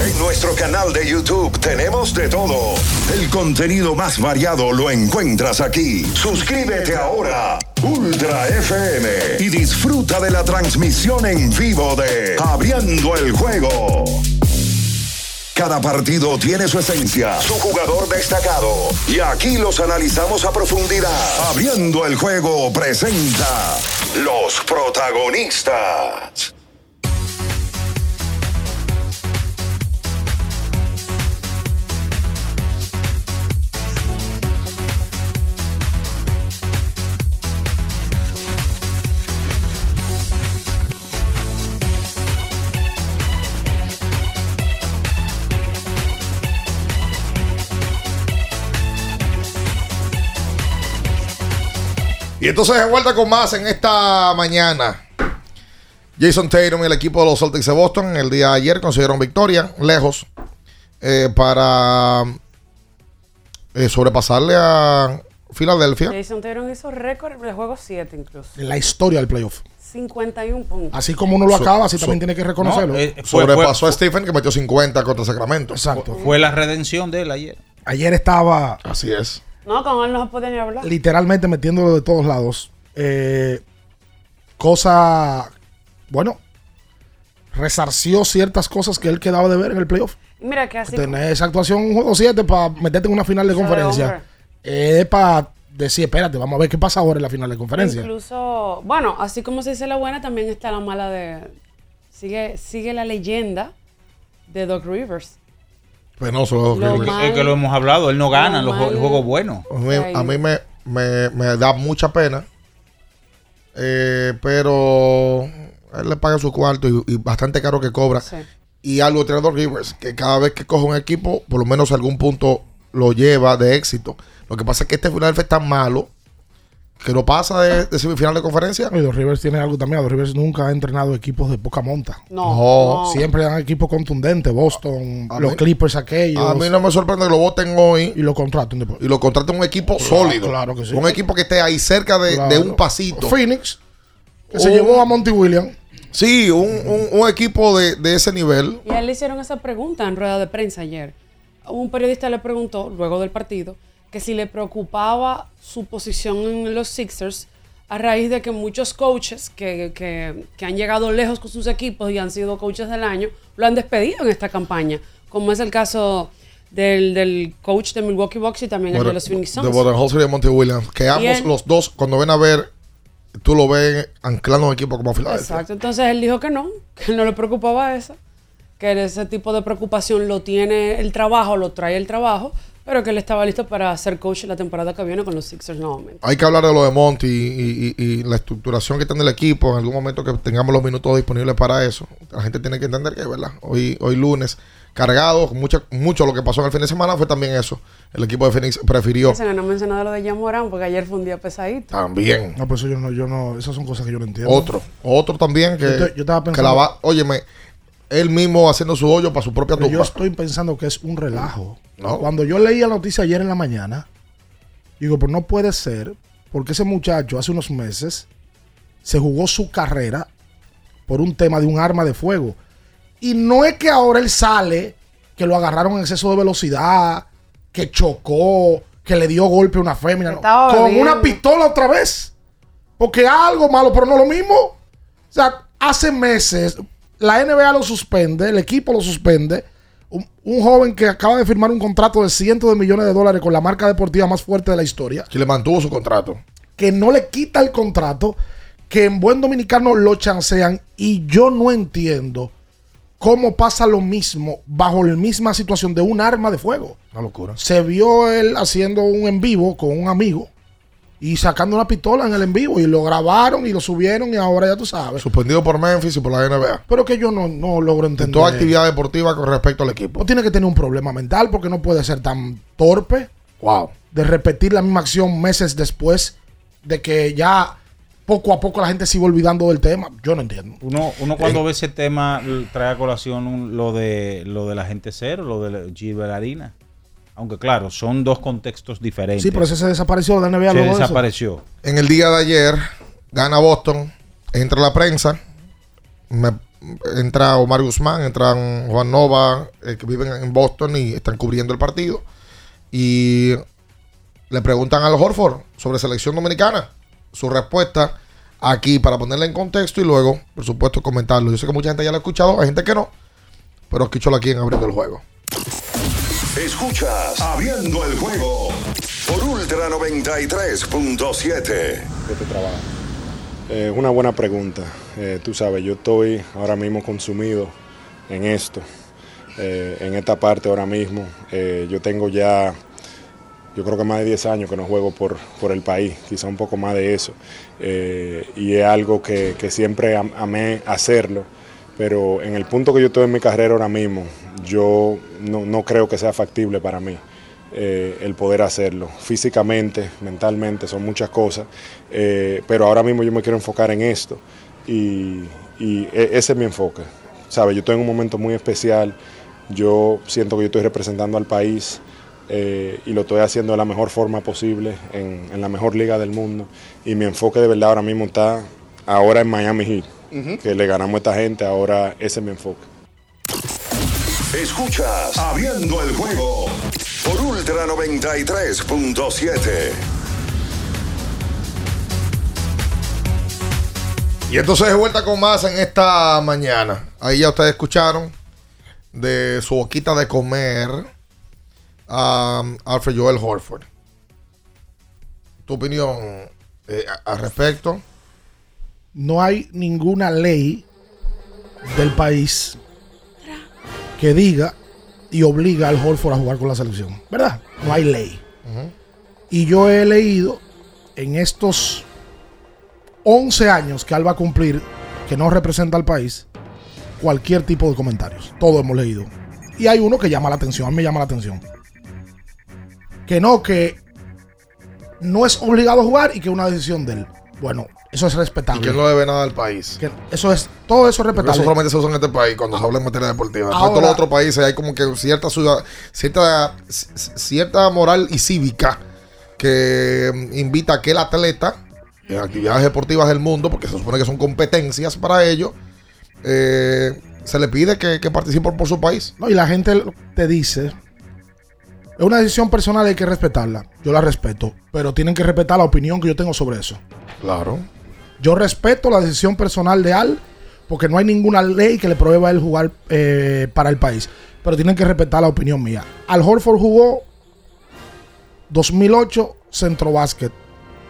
En nuestro canal de YouTube tenemos de todo. El contenido más variado lo encuentras aquí. Suscríbete ahora, Ultra FM, y disfruta de la transmisión en vivo de Abriendo el Juego. Cada partido tiene su esencia, su jugador destacado. Y aquí los analizamos a profundidad. Abriendo el juego presenta los protagonistas. Y entonces de vuelta con más en esta mañana. Jason Tatum y el equipo de los Celtics de Boston en el día de ayer consiguieron victoria lejos eh, para eh, sobrepasarle a Filadelfia. Jason Tatum hizo récord de juego 7 incluso. En la historia del playoff. 51 puntos. Así como uno lo acaba, así so- también tiene que reconocerlo. No, eh, fue- Sobrepasó fue- a Stephen que metió 50 contra Sacramento. Exacto. Fue la redención de él ayer. Ayer estaba Así es. No, con él no se puede ni hablar. literalmente metiéndolo de todos lados. Eh, cosa, bueno, resarció ciertas cosas que él quedaba de ver en el playoff. Mira que así. Tener esa actuación un juego 7 para meterte en una final de conferencia. Es para decir, espérate, vamos a ver qué pasa ahora en la final de conferencia. Incluso, bueno, así como se dice la buena, también está la mala de. Sigue, sigue la leyenda de Doc Rivers. Penoso. Lo mal- Es que lo hemos hablado, él no gana lo los el juego bueno. A mí, a mí me, me- me da mucha pena. eh, pero él le paga su cuarto y, y bastante caro que cobra. Y algo entrenador Rivers, que cada vez que coge un equipo, por lo menos a algún punto lo lleva de éxito. Lo que pasa es que este final es tan malo que no pasa de, de semifinal de conferencia. Y los Rivers tiene algo también. Los Rivers nunca ha entrenado equipos de poca monta. No, no. Siempre eran equipos contundentes. Boston, A los mí- Clippers aquellos. A mí no me sorprende que lo voten hoy. Y lo contraten después. Y lo contraten un equipo Claro, sólido. claro que sí. Un equipo que esté ahí cerca de, Claro. de un pasito. Phoenix, que se llevó a Monty Williams. Sí, un, un- un equipo de, de ese nivel. Y a él le hicieron esa pregunta en rueda de prensa ayer. Un periodista le preguntó, luego del partido, que si le preocupaba su posición en los Sixers a raíz de que muchos coaches que, que- que han llegado lejos con sus equipos y han sido coaches del año, lo han despedido en esta campaña, como es el caso del, del coach de Milwaukee Bucks y también el de los Phoenix de Suns. Budenholzer y de Monty Williams. Que ambos, él- los dos, cuando ven a ver, tú lo ves anclando un equipo como Filadelfia. Exacto, entonces él dijo que no, que no le preocupaba eso, que ese tipo de preocupación lo tiene el trabajo, lo trae el trabajo, pero que él estaba listo para ser coach la temporada que viene con los Sixers nuevamente. Hay que hablar de lo de Monty y, y- y la estructuración que tiene el equipo. En algún momento que tengamos los minutos disponibles para eso. La gente tiene que entender que, ¿verdad? Hoy, hoy lunes, cargado, mucha, mucho lo que pasó en el fin de semana fue también eso. El equipo de Phoenix prefirió Se no ha mencionado lo de Jan Morán porque ayer fue un día pesadito. también. No, pues eso yo no, yo no, esas son cosas que yo no entiendo. Otro, otro también que, Yo te- yo estaba que pensando- la va, óyeme, él mismo haciendo su hoyo para su propia Pero yo tumba. estoy pensando que es un relajo. No. Cuando yo leí la noticia ayer en la mañana, digo, pero no puede ser, porque ese muchacho hace unos meses se jugó su carrera por un tema de un arma de fuego. Y no es que ahora él sale, que lo agarraron en exceso de velocidad, que chocó, que le dio golpe a una fémina. no. Con una pistola otra vez. Porque algo malo, pero no lo mismo. O sea, hace meses la NBA lo suspende, el equipo lo suspende. Un, un joven que acaba de firmar un contrato de cientos de millones de dólares con la marca deportiva más fuerte de la historia. Que le mantuvo su contrato. Que no le quita el contrato, que en buen dominicano lo chancean. Y yo no entiendo cómo pasa lo mismo bajo la misma situación de un arma de fuego. Una locura. Se vio él haciendo un en vivo con un amigo y sacando una pistola en el en vivo y lo grabaron y lo subieron y ahora ya tú sabes. Suspendido por Memphis y por la NBA. Pero que yo no, no logro En entender. toda actividad deportiva con respecto al equipo. No tiene que tener un problema mental porque no puede ser tan torpe Wow. de repetir la misma acción meses después de que ya poco a poco la gente sigue olvidando del tema. Yo no entiendo. Uno, uno cuando ve ese tema trae a colación un- lo de lo de la gente cero, lo de la Gibelarina. Aunque claro, son dos contextos diferentes. Sí, pero ese se desapareció de la NBA Se luego de eso. desapareció. En el día de ayer, gana Boston, entra la prensa, me- entra Omar Guzmán, entran Juan Nova, eh, que viven en Boston y están cubriendo el partido. Y le preguntan al Horford sobre selección dominicana. Su respuesta aquí para ponerla en contexto y luego, por supuesto, comentarlo. Yo sé que mucha gente ya lo ha escuchado, hay gente que no, pero escúchalo aquí en Abriendo el Juego. Escuchas Abriendo el juego por Ultra 93.7. de tu trabajo? Eh, una buena pregunta. Eh, tú sabes, yo estoy ahora mismo consumido en esto, eh, en esta parte ahora mismo. Eh, yo tengo ya, yo creo que más de 10 años que no juego por, por el país, quizá un poco más de eso. Y es algo que, que siempre am- amé hacerlo, pero en el punto que yo estoy en mi carrera ahora mismo, yo no, no creo que sea factible para mí eh, el poder hacerlo. Físicamente, mentalmente, son muchas cosas, eh, pero ahora mismo yo me quiero enfocar en esto y, e- ese es mi enfoque. ¿Sabe? Yo estoy en un momento muy especial, yo siento que yo estoy representando al país eh, y lo estoy haciendo de la mejor forma posible, en, en la mejor liga del mundo y mi enfoque de verdad ahora mismo está ahora en Miami Heat, Que le ganamos a esta gente, ahora ese es mi enfoque. Escuchas Abriendo el juego por Ultra 93.7. Y entonces de vuelta con más en esta mañana. Ahí ya ustedes escucharon de su boquita de comer a Alfred Joel Horford. Tu opinión eh, al respecto. No hay ninguna ley del país que diga y obliga al Horford a jugar con la selección. ¿Verdad? No hay ley. Y yo he leído en estos 11 años que Al va a cumplir, que no representa al país, cualquier tipo de comentarios. Todo hemos leído. Y hay uno que llama la atención, a mí me llama la atención. Que no, que no es obligado a jugar y que es una decisión de él. Bueno, eso es Y respetable. que no debe nada al país. Que eso es, todo eso es respetable. Eso solamente se usa en este país cuando se habla en materia deportiva. En todos los otros países hay como que cierta ciudad, cierta, cierta moral y cívica que mm, invita a que el atleta en actividades deportivas del mundo, porque se supone que son competencias para ello, eh, se le pide que, que participe por su país. No, y la gente te dice, es una decisión personal, hay que respetarla. Yo la respeto, pero tienen que respetar la opinión que yo tengo sobre eso. Claro. Yo respeto la decisión personal de Al, porque no hay ninguna ley que le prohíba a él jugar eh, para el país. Pero tienen que respetar la opinión mía. Al Horford jugó 2008 Centro Básquet,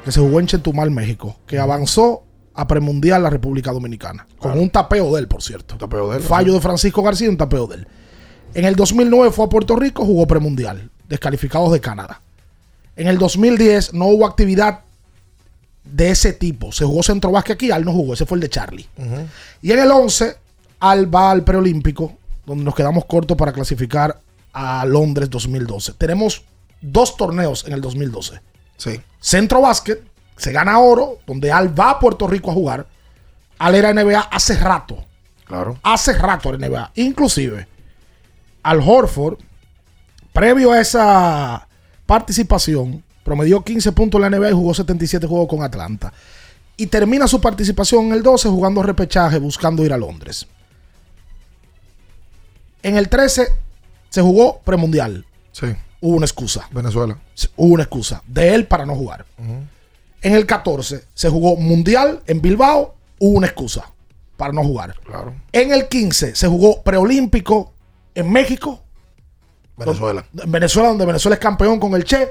que se jugó en Chetumal, México, que avanzó a premundial la República Dominicana. Con un tapeo de él, por cierto. tapeo de él. Fallo de Francisco García un tapeo de él. En el 2009 fue a Puerto Rico, jugó premundial, descalificados de Canadá. En el 2010 no hubo actividad de ese tipo. Se jugó centro básquet aquí, Al no jugó, ese fue el de Charlie. Y en el 11, Al va al preolímpico, donde nos quedamos cortos para clasificar a Londres 2012. Tenemos dos torneos en el 2012. Sí. Centro básquet, se gana oro, donde Al va a Puerto Rico a jugar. Al era NBA hace rato. Claro. Hace rato era NBA. Inclusive, Al Horford, previo a esa participación, promedió 15 puntos en la NBA y jugó 77 juegos con Atlanta. Y termina su participación en el 12 jugando repechaje, buscando ir a Londres. En el 13 se jugó premundial. Sí. Hubo una excusa. Venezuela. Hubo una excusa de él para no jugar. En el 14 se jugó mundial en Bilbao. Hubo una excusa para no jugar. Claro. En el 15 se jugó preolímpico en México. Venezuela. En Venezuela, donde Venezuela es campeón con el Che.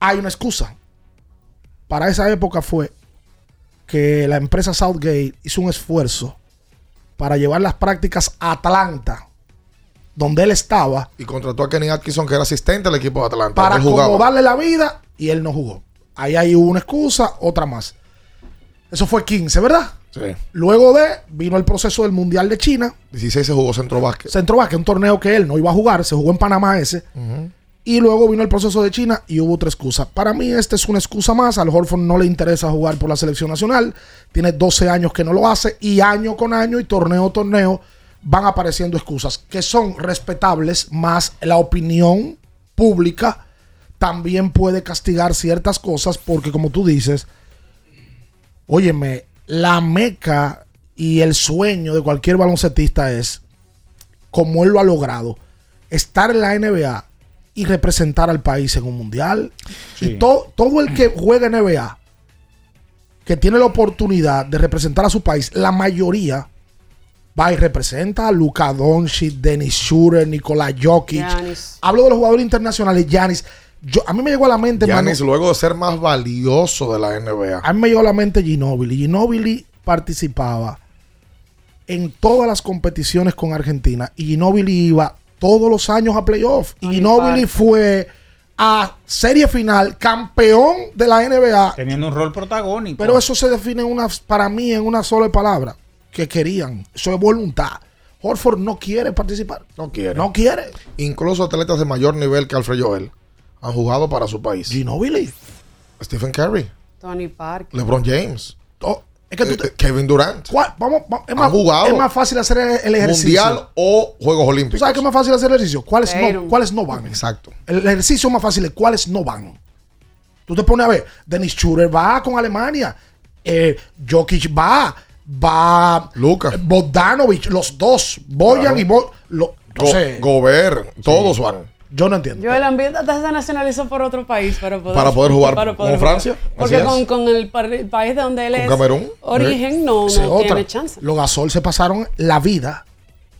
Hay una excusa. Para esa época fue que la empresa Southgate hizo un esfuerzo para llevar las prácticas a Atlanta, donde él estaba, Y contrató a Kenny Atkinson, que era asistente del equipo de Atlanta. para acomodarle la vida y él no jugó. Ahí hay una excusa, otra más. Eso fue 15, ¿verdad? Sí. Luego de, vino el proceso del Mundial de China. 16 se jugó centro básquet. Centro Básquet, un torneo que él no iba a jugar, se jugó en Panamá ese. Y luego vino el proceso de China y hubo otra excusa. Para mí, esta es una excusa más. Al Horford no le interesa jugar por la selección nacional. Tiene 12 años que no lo hace. Y año con año y torneo torneo van apareciendo excusas que son respetables, más la opinión pública también puede castigar ciertas cosas porque, como tú dices, óyeme, la meca y el sueño de cualquier baloncetista es, como él lo ha logrado, estar en la NBA y representar al país en un mundial. Y to- todo el que juega NBA, que tiene la oportunidad de representar a su país, la mayoría va y representa a Luka Doncic, Dennis Schroeder, Nikola Jokic. Giannis. Hablo de los jugadores internacionales, Giannis. Yo, a mí me llegó a la mente, mano, Giannis, luego de ser más valioso de la NBA. a mí me llegó a la mente Ginobili. Ginobili participaba en todas las competiciones con Argentina y Ginobili iba todos los años a playoff. Y Ginobili Park. fue a serie final, campeón de la NBA. Teniendo un rol protagónico. Pero eso se define en una, para mí en una sola palabra, que querían. Eso es voluntad. Horford no quiere participar. No quiere. No quiere. Incluso atletas de mayor nivel que Alfred Joel han jugado para su país. Ginobili. Stephen Curry. Tony Park. LeBron James. Es que tú Eh, Kevin Durant. ¿Cuál? Vamos, vamos, es, más, jugado. es más fácil hacer el, ejercicio. Mundial o Juegos ¿Tú Olímpicos. sabes qué es más fácil hacer el ejercicio? ¿Cuáles no, ¿Cuáles no van? Exacto. El ejercicio más fácil es cuáles no van. Tú te pones a ver, Dennis Schroeder va con Alemania, eh, Jokic va, va Lucas. Bogdanovich, los dos, Boyan Claro. y Bo, lo- no Go- sé, Gobert. Todos van. Yo no entiendo. Yo el ambiente hasta se nacionalizó por otro país para poder, Para poder jugar para con Francia, Porque con, con el, país de donde él Con es Camerún. origen no, no otra. tiene chance. Los Gasol se pasaron la vida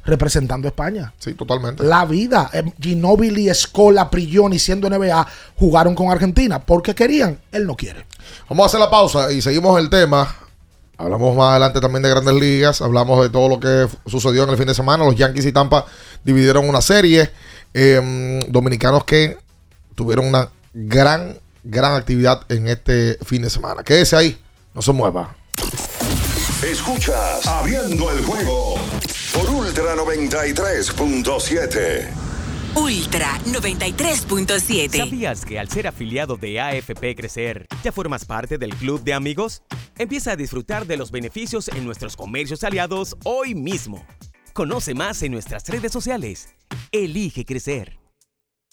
representando a España. Sí, totalmente. La vida. Eh, Ginobili, Escola, Prigioni, siendo NBA, jugaron con Argentina porque querían. Él no quiere. Vamos a hacer la pausa y seguimos el tema. Hablamos más adelante también de grandes ligas. Hablamos de todo lo que sucedió en el fin de semana. Los Yankees y Tampa dividieron una serie. Eh, dominicanos que tuvieron una gran, gran actividad en este fin de semana. Quédese ahí. No se mueva. Escuchas Abriendo el juego por Ultra 93.7. Ultra 93.7. ¿Sabías que al ser afiliado de AFP Crecer, ya formas parte del club de amigos? Empieza a disfrutar de los beneficios en nuestros comercios aliados hoy mismo. Conoce más en nuestras redes sociales. Elige crecer.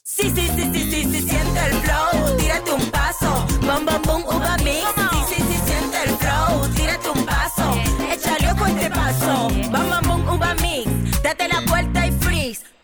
Sí, sí, sí, sí, sí, sí, siente el flow. Tírate un paso. Bom, bom, bom, uva mix. Sí, sí, sí, siente el flow. Tírate un paso. Échale ojo este paso. Bom, bom, bom, uva mix.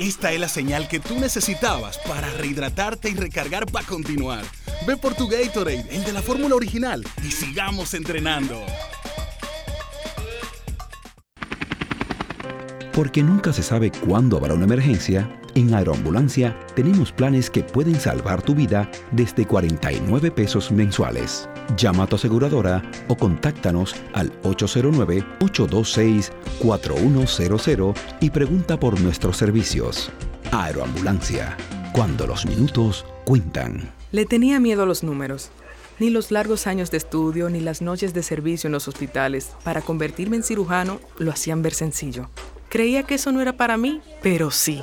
Esta es la señal que tú necesitabas para rehidratarte y recargar para continuar. Ve por tu Gatorade, el de la fórmula original, y sigamos entrenando. Porque nunca se sabe cuándo habrá una emergencia, en Aeroambulancia tenemos planes que pueden salvar tu vida desde 49 pesos mensuales. Llama a tu aseguradora o contáctanos al 809-826-4100 y pregunta por nuestros servicios. Aeroambulancia, cuando los minutos cuentan. Le tenía miedo a los números. Ni los largos años de estudio ni las noches de servicio en los hospitales para convertirme en cirujano lo hacían ver sencillo. Creía que eso no era para mí, pero sí.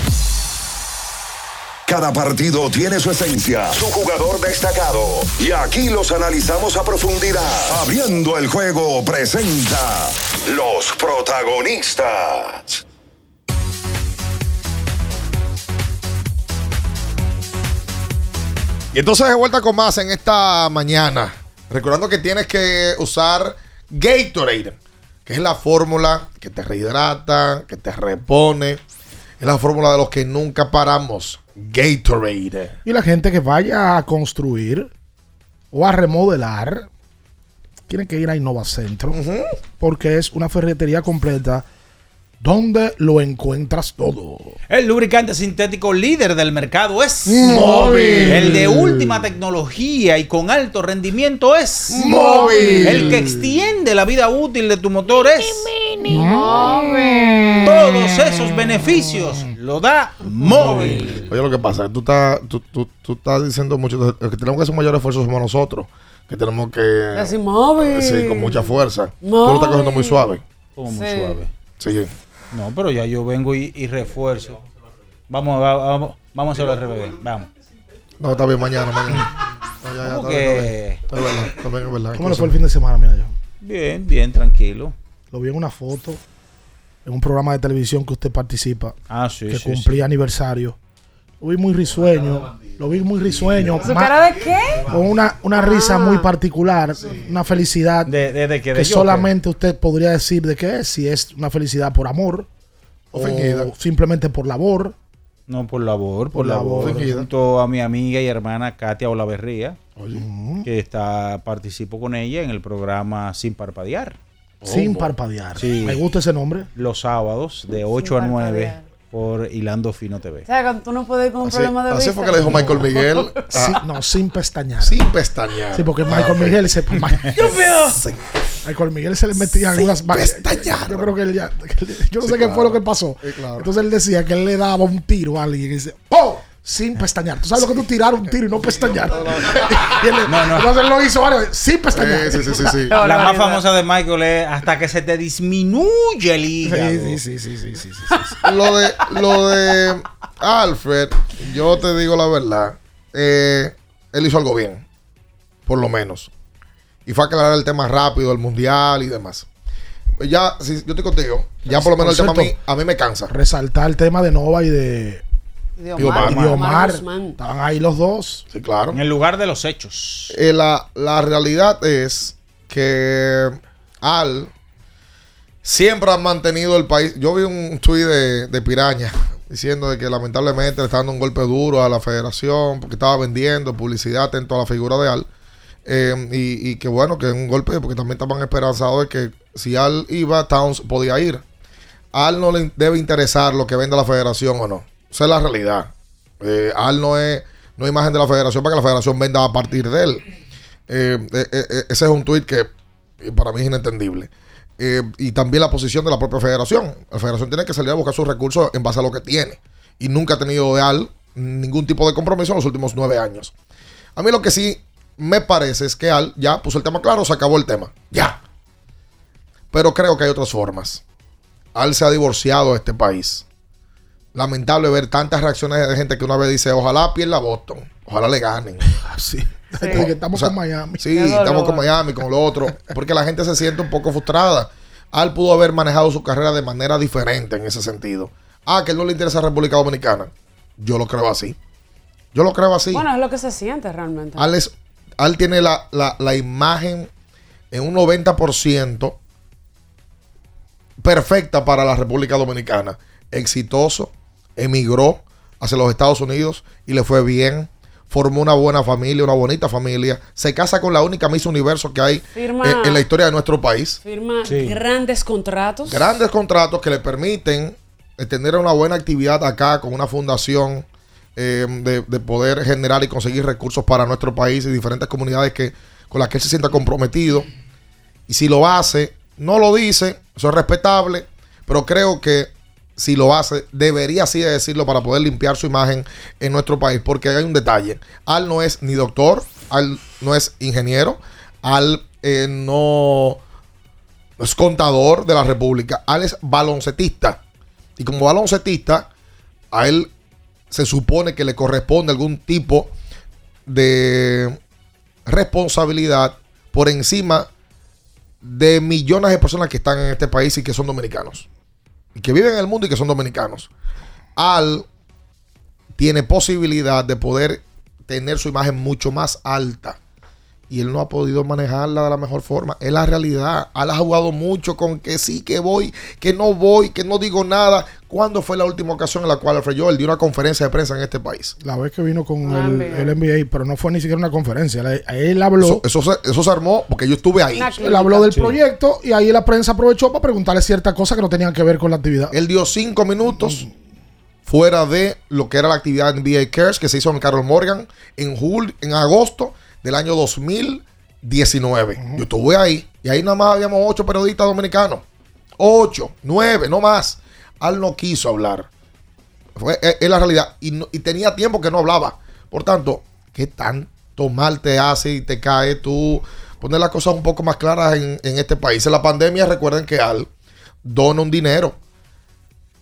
Cada partido tiene su esencia, su jugador destacado. Y aquí los analizamos a profundidad. Abriendo el juego presenta los protagonistas. Y entonces de vuelta con más en esta mañana. Recordando que tienes que usar Gatorade, que es la fórmula que te rehidrata, que te repone. Es la fórmula de los que nunca paramos. Gatorade. Y la gente que vaya a construir o a remodelar, tiene que ir a Innovacentro, porque es una ferretería completa donde lo encuentras todo. El lubricante sintético líder del mercado es Móvil. El de última tecnología y con alto rendimiento es Móvil. El que extiende la vida útil de tu motor es Móvil. Todos esos beneficios lo da Móvil. Oye, lo que pasa, tú estás, tú, tú- tú estás diciendo mucho, que tenemos que hacer un mayor esfuerzo somos nosotros, que tenemos que... Así, móvil. Sí, con mucha fuerza. Tú Móvil. lo estás cogiendo muy suave. Como muy Sí. suave. Sí. No, pero ya yo vengo y, y refuerzo. Vamos, va- vamos, vamos a hacerlo al revés. Vamos. No, está bien, mañana, mañana. *laughs* No, ya, ya, ¿Cómo está bien, está que? bien. Está bien, está bien, es verdad. ¿Cómo le fue el fin de semana, mira yo? Bien, bien, tranquilo. Lo vi en una foto, en un programa de televisión que usted participa, Ah, sí, que sí, cumplía aniversario. Lo vi muy risueño, lo vi muy risueño. ¿Su cara de qué? Con una, una risa muy particular, una felicidad De, de, de que, que solamente usted podría decir de qué es, si es una felicidad por amor o simplemente por labor. No, por labor, por, Por labor. labor. Junto a mi amiga y hermana Katia Olaverría, que está participo con ella en el programa Sin Parpadear. Sin parpadear. Sí. Me gusta ese nombre. Los sábados de 8 a 9 parpadear. por Hilando Fino TV. O sea, cuando tú no puedes ir con un Así, problema de así vista. fue que le dijo Michael Miguel. Sí, no, sin pestañear. sin pestañear. Sí, porque Michael. Miguel se. *laughs* Sí. Michael Miguel se le metía Sin algunas va- pestañear. Yo creo que él ya. que *laughs* él- Yo no Sí, sé qué claro. fue lo que pasó. Sí, claro. Entonces él decía que él le daba un tiro a alguien y dice, ¡Oh! Sin pestañear. ¿Tú sabes lo que tú tirar un tiro y no pestañar? *laughs* Y él- No, no. Entonces él lo hizo varias veces, sin pestañar. Sí, sí, sí, sí, sí. *laughs* La más famosa de Michael es hasta que se te disminuye el hígado. Sí, sí, sí, sí, sí, sí, sí, sí. Lo de, lo de Alfred, yo te digo la verdad. eh, él hizo algo bien. Por lo menos. Y fue a aclarar el tema rápido, el mundial y demás. Ya, si yo estoy contigo, ya por lo menos el tema a mí, a mí me cansa. Resaltar el tema de Nova y de, De Omar. y de Omar. Guzmán. Estaban ahí los dos. Sí, claro. En el lugar de los hechos. Eh, la, la realidad es que Al siempre ha mantenido el país. Yo vi un tuit de, de Piraña diciendo de que lamentablemente le está dando un golpe duro a la federación porque estaba vendiendo publicidad atento a la figura de Al. Eh, y, y que bueno, que es un golpe porque también estaban esperanzados de que si Al iba, Towns podía ir. Al no le debe interesar lo que venda la federación o no. Esa es la realidad. Eh, Al no es, no es imagen de la federación para que la federación venda a partir de él. Eh, eh, ese es un tuit que para mí es inentendible. Y también la posición de la propia federación. La federación tiene que salir a buscar sus recursos en base a lo que tiene. Y nunca ha tenido de Al ningún tipo de compromiso en los últimos nueve años. A mí lo que sí me parece es que Al ya puso el tema claro, se acabó el tema. Ya. Pero creo que hay otras formas. Al se ha divorciado de este país. Lamentable ver tantas reacciones de gente que una vez dice, ojalá pierda Boston, ojalá le ganen. *laughs* Sí. estamos O sea, con Miami. Sí, estamos con Miami, con lo otro, porque la gente se siente un poco frustrada. Al pudo haber manejado su carrera de manera diferente en ese sentido. Ah, que él no le interesa a República Dominicana. Yo lo creo así. Yo lo creo así. Bueno, es lo que se siente realmente. Al, es- Al tiene la, la- la imagen en un 90% perfecta para la República Dominicana. Exitoso, emigró hacia los Estados Unidos y le fue bien. Formó una buena familia, una bonita familia. Se casa con la única Miss Universo que hay Firma- en, en la historia de nuestro país. Firma grandes contratos. Grandes contratos que le permiten tener una buena actividad acá con una fundación eh, de, de poder generar y conseguir recursos para nuestro país y diferentes comunidades que, con las que él se sienta comprometido. Y si lo hace, no lo dice, eso es respetable, pero creo que si lo hace, debería así de decirlo para poder limpiar su imagen en nuestro país, porque hay un detalle. Al no es ni doctor, Al no es ingeniero, Al eh, no es contador de la República, Al es baloncetista. Y como baloncetista, a él se supone que le corresponde algún tipo de responsabilidad por encima de millones de personas que están en este país y que son dominicanos. Que viven en el mundo y que son dominicanos. Al tiene posibilidad de poder tener su imagen mucho más alta. Y él no ha podido manejarla de la mejor forma. Es la realidad. Al ha jugado mucho con que sí, que voy, que no voy, que no digo nada. ¿Cuándo fue la última ocasión en la cual Alfred Joel dio una conferencia de prensa en este país? La vez que vino con Ah, el, el NBA, pero no fue ni siquiera una conferencia. Él, él habló. Eso, eso se, eso se armó porque yo estuve ahí. Él habló del Sí. proyecto y ahí la prensa aprovechó para preguntarle ciertas cosas que no tenían que ver con la actividad. Él dio cinco minutos fuera de lo que era la actividad NBA Cares que se hizo en Carol Morgan en, jul- en agosto del año 2019. Yo estuve ahí y ahí nada más habíamos ocho periodistas dominicanos. Ocho, nueve, no más. Al no quiso hablar. Fue, es, es la realidad. Y, no- y tenía tiempo que no hablaba. Por tanto, ¿qué tanto mal te hace y te cae tú poner las cosas un poco más claras en, en este país? En la pandemia, recuerden que Al dona un dinero.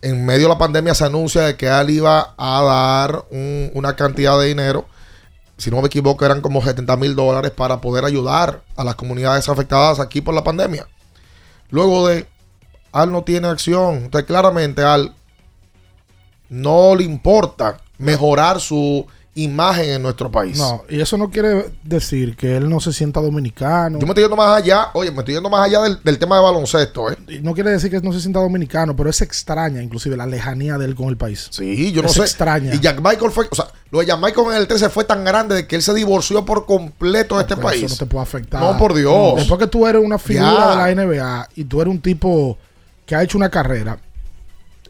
En medio de la pandemia se anuncia de que Al iba a dar un- una cantidad de dinero. Si no me equivoco, eran como 70 mil dólares para poder ayudar a las comunidades afectadas aquí por la pandemia. Luego de Al no tiene acción. Entonces, claramente, Al no le importa mejorar su imagen en nuestro país. No, y eso no quiere decir que él no se sienta dominicano. Yo me estoy yendo más allá, oye, me estoy yendo más allá del, del tema de baloncesto, ¿eh? Y No quiere decir que no se sienta dominicano, pero es extraña, inclusive, la lejanía de él con el país. Sí, yo no es sé. extraña. Y Jack Michael fue, o sea, lo de Jack Michael en el 13 fue tan grande de que él se divorció por completo de este país. Eso no te puede afectar. No, por Dios. Después que tú eres una figura Ya. de la NBA y tú eres un tipo que ha hecho una carrera,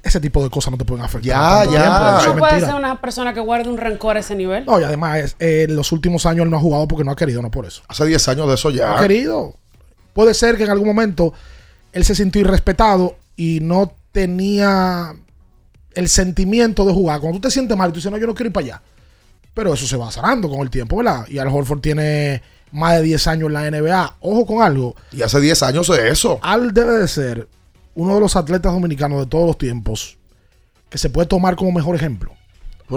ese tipo de cosas no te pueden afectar. Ya, tanto ya. tiempo, eso No puede ser una persona que guarde un rencor a ese nivel. No, y además, es- eh, en los últimos años él no ha jugado porque no ha querido, no por eso. Hace 10 años de eso No ya. ha querido. Puede ser que en algún momento él se sintió irrespetado y no tenía el sentimiento de jugar. Cuando tú te sientes mal y tú dices, no, yo no quiero ir para allá. Pero eso se va sanando con el tiempo, ¿verdad? Y Al Horford tiene más de 10 años en la NBA. Ojo con algo. Y hace 10 años de eso. Al debe de ser uno de los atletas dominicanos de todos los tiempos que se puede tomar como mejor ejemplo.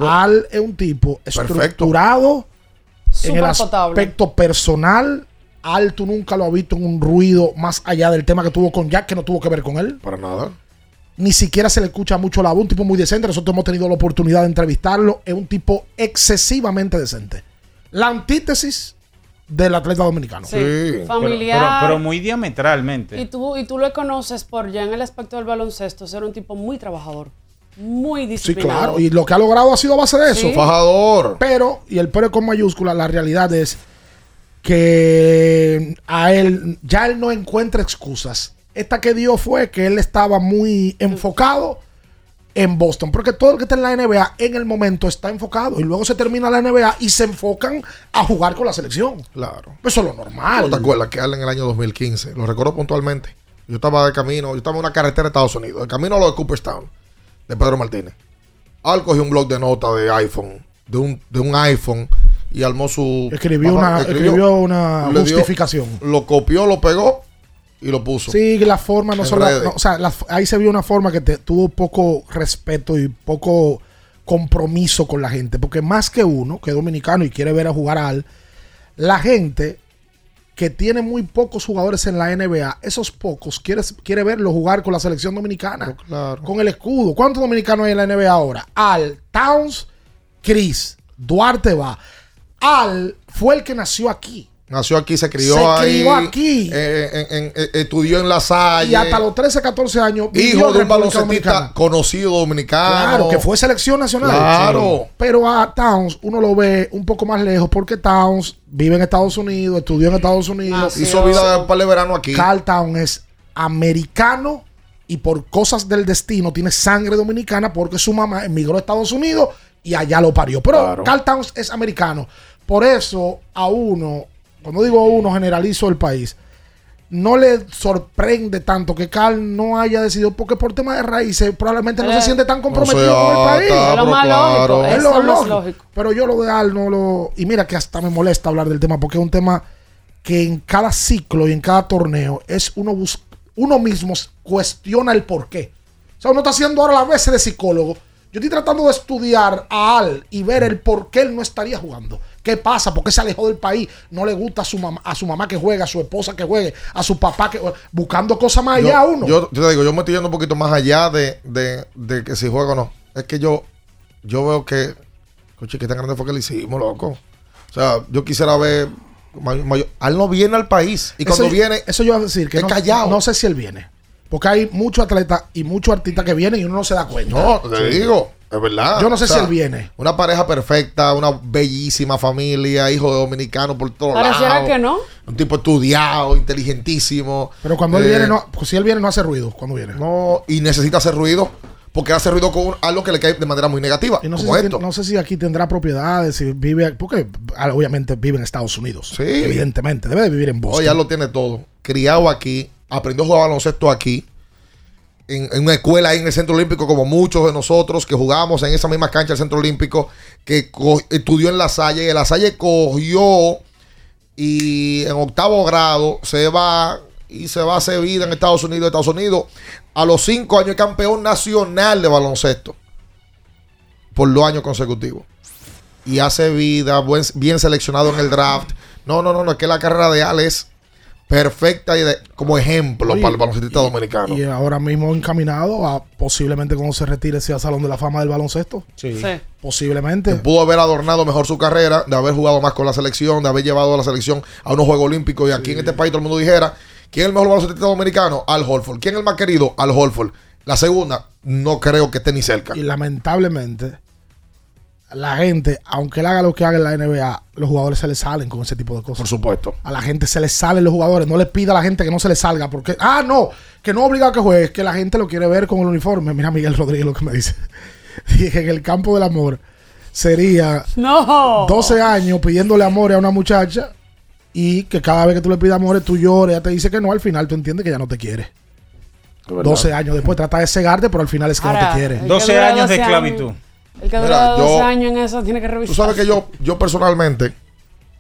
Al es un tipo estructurado en el aspecto personal. Al tú nunca lo has visto en un ruido más allá del tema que tuvo con Jack, que no tuvo que ver con él. Para nada. Ni siquiera se le escucha mucho la voz. Un tipo muy decente. Nosotros hemos tenido la oportunidad de entrevistarlo. Es un tipo excesivamente decente. La antítesis del atleta dominicano. Sí. Familiar. Pero, pero muy diametralmente. Y tú, y tú lo conoces por ya en el aspecto del baloncesto, ser un tipo muy trabajador, muy Sí, disciplinado. claro. Y lo que ha logrado ha sido a base de eso. Sí. Fajador. Pero, y el pero con mayúscula, la realidad es que a él ya él no encuentra excusas. Esta que dio fue que él estaba muy enfocado en Boston. Porque todo el que está en la NBA en el momento está enfocado. Y luego se termina la NBA y se enfocan a jugar con la selección. Claro. Eso es lo normal. ¿No te acuerdas que en el año 2015? Lo recuerdo puntualmente. Yo estaba de camino, yo estaba en una carretera de Estados Unidos, de camino a lo de Cooperstown, de Pedro Martínez. Al cogió un blog de nota de iPhone, de un, de un iPhone, y armó su. Escribió una- escribió una dio- justificación. lo copió, lo pegó y lo puso. Sí, la forma no En solo. no, o sea, la- ahí se vio una forma que te- tuvo poco respeto y poco compromiso con la gente. Porque más que uno, que es dominicano y quiere ver a jugar Al, la gente que tiene muy pocos jugadores en la NBA, esos pocos quiere, quiere verlo jugar con la selección dominicana. Con el escudo. ¿Cuántos dominicanos hay en la NBA ahora? Al, Towns, Chris, Duarte va. Al fue el que nació aquí. Nació aquí, se crió Se ahí. crió aquí. eh, en- en- eh, estudió en la Salle. Y hasta los 13, 14 años. Hijo de un Dominicana. conocido dominicano. Claro, que fue selección nacional. Claro. Pero a Towns uno lo ve un poco más lejos porque Towns vive en Estados Unidos, estudió en Estados Unidos. Hizo vida para el verano aquí. Carl Towns es americano y por cosas del destino tiene sangre dominicana porque su mamá emigró a Estados Unidos y allá lo parió. Pero Carl Towns es americano. Por eso a uno, cuando digo uno, generalizo el país. No le sorprende tanto que Carl no haya decidido, porque por tema de raíces probablemente no Eh, se siente tan no comprometido sea, con el país. está, Es lo más pero lógico. Es es lo lo más lógico. lógico. Pero yo lo de Al no lo. Y mira que hasta me molesta hablar del tema porque es un tema que en cada ciclo y en cada torneo es uno bus- uno mismo cuestiona el por qué. O sea, uno está haciendo ahora la veces de psicólogo. Yo estoy tratando de estudiar a Al y ver el por qué él no estaría jugando. ¿Qué pasa? ¿Por qué se alejó del país? No le gusta a su mamá, a su mamá que juegue, a su esposa que juegue, a su papá que buscando cosas más allá yo, uno. Yo, yo te digo, yo me estoy yendo un poquito más allá de, de, de que si juega o no. Es que yo, yo veo que, coche, que tan grande fue que le hicimos, loco. O sea, yo quisiera ver. may- mayor- Al no viene al país. Y cuando eso, viene. Eso yo voy a decir que es no, callado. no sé si él viene. Porque hay muchos atletas y muchos artistas que vienen y uno no se da cuenta. No, te Sí. digo, es verdad. Yo no sé O sea, si él viene. Una pareja perfecta, una bellísima familia, hijo de dominicano por todos lados. Pareciera que no. Un tipo estudiado, inteligentísimo. Pero cuando él Eh, viene, no, pues si él viene, no hace ruido. Cuando viene. No, y necesita hacer ruido. Porque hace ruido con algo que le cae de manera muy negativa. Y no sé, si, esto. no sé si aquí tendrá propiedades, si vive. Porque ah, obviamente vive en Estados Unidos. Sí. Evidentemente. Debe de vivir en Boston. Oye, ya lo tiene todo. Criado aquí, aprendió a jugar baloncesto aquí. En, una escuela ahí en el Centro Olímpico, como muchos de nosotros que jugamos en esa misma cancha del Centro Olímpico, que estudió en La Salle. Y La Salle cogió y en octavo grado se va y se va a hacer vida en Estados Unidos. Estados Unidos, a los cinco años, campeón nacional de baloncesto por dos años consecutivos. Y hace vida, bien seleccionado en el draft. No, no, no, no, es que la carrera de Al es perfecta y de- como ejemplo Oye, para el baloncestista dominicano. Y ahora mismo encaminado a posiblemente cuando se retire sea Salón de la Fama del baloncesto. Sí. Posiblemente. Pudo haber adornado mejor su carrera, de haber jugado más con la selección, de haber llevado a la selección a unos Juegos Olímpicos y aquí en este país todo el mundo dijera, ¿quién es el mejor baloncestista dominicano? Al Holford. ¿Quién es el más querido? Al Holford. La segunda, no creo que esté ni cerca. Y lamentablemente, la gente, aunque él haga lo que haga en la NBA, los jugadores se les salen con ese tipo de cosas. Por supuesto. A la gente se les salen los jugadores. No le pida a la gente que no se les salga. Porque, ah, no, que no obliga a que juegue. Es que la gente lo quiere ver con el uniforme. Mira Miguel Rodríguez lo que me dice. *laughs* Dije que en el campo del amor sería No. 12 años pidiéndole amor a una muchacha y que cada vez que tú le pidas amor tú llores, ella te dice que no, al final tú entiendes que ya no te quiere. 12 años después trata de cegarte, pero al final es que no te quiere. el que 12 dura años de 12 años. esclavitud. El que Mira, dura yo- 12 años en eso tiene que revisar. Tú sabes que yo, yo personalmente,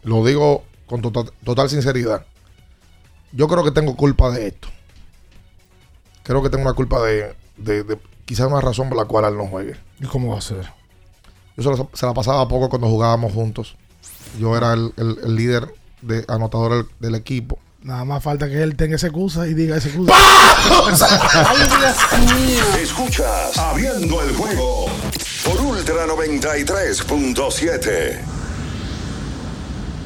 lo digo con total, total sinceridad, yo creo que tengo culpa de esto. Creo que tengo una culpa de, de, de quizás una razón por la cual él no juegue. ¿Y cómo va a ser? Yo se la, se la pasaba poco cuando jugábamos juntos. Yo era el, el- el líder de anotador del, del equipo. Nada más falta que él tenga esa excusa y diga esa excusa. Ay, Dios mío. Escuchas Abriendo el juego Ultra 93.7.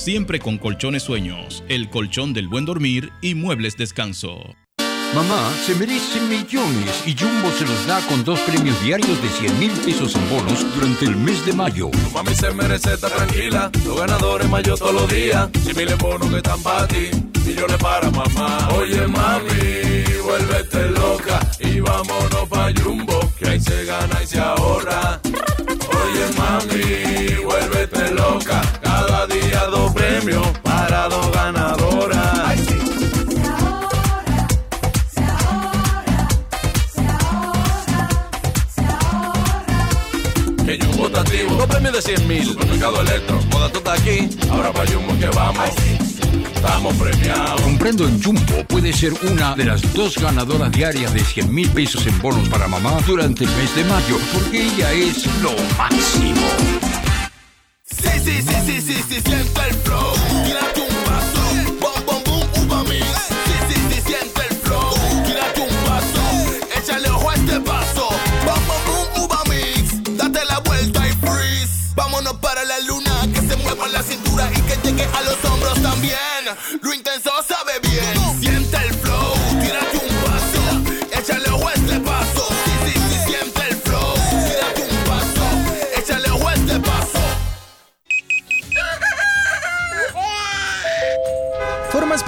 siempre con colchones sueños, el colchón del buen dormir y muebles descanso. Mamá se merece millones y Jumbo se los da con dos premios diarios de 100 mil pesos en bonos durante el mes de mayo. Mami se merece estar tranquila, los ganadores mayo todos los días. Si miles bonos que están para ti, millones para mamá. Oye mami, vuélvete loca y vámonos pa' Jumbo, que ahí se gana y se ahorra. Oye mami, vuélvete loca, cada día dos premios para dos ganadoras. Que Jumbo está activo, dos premios de 100 mil. Supermercado Electro, moda tú estás aquí, ahora pa' Jumbo que vamos. Estamos premiados. Comprendo en Jumbo puede ser una de las dos ganadoras diarias de 100 mil pesos en bonos para mamá durante el mes de mayo, porque ella es lo máximo. Sí, sí, sí, sí, sí, sí, siente el flow. Un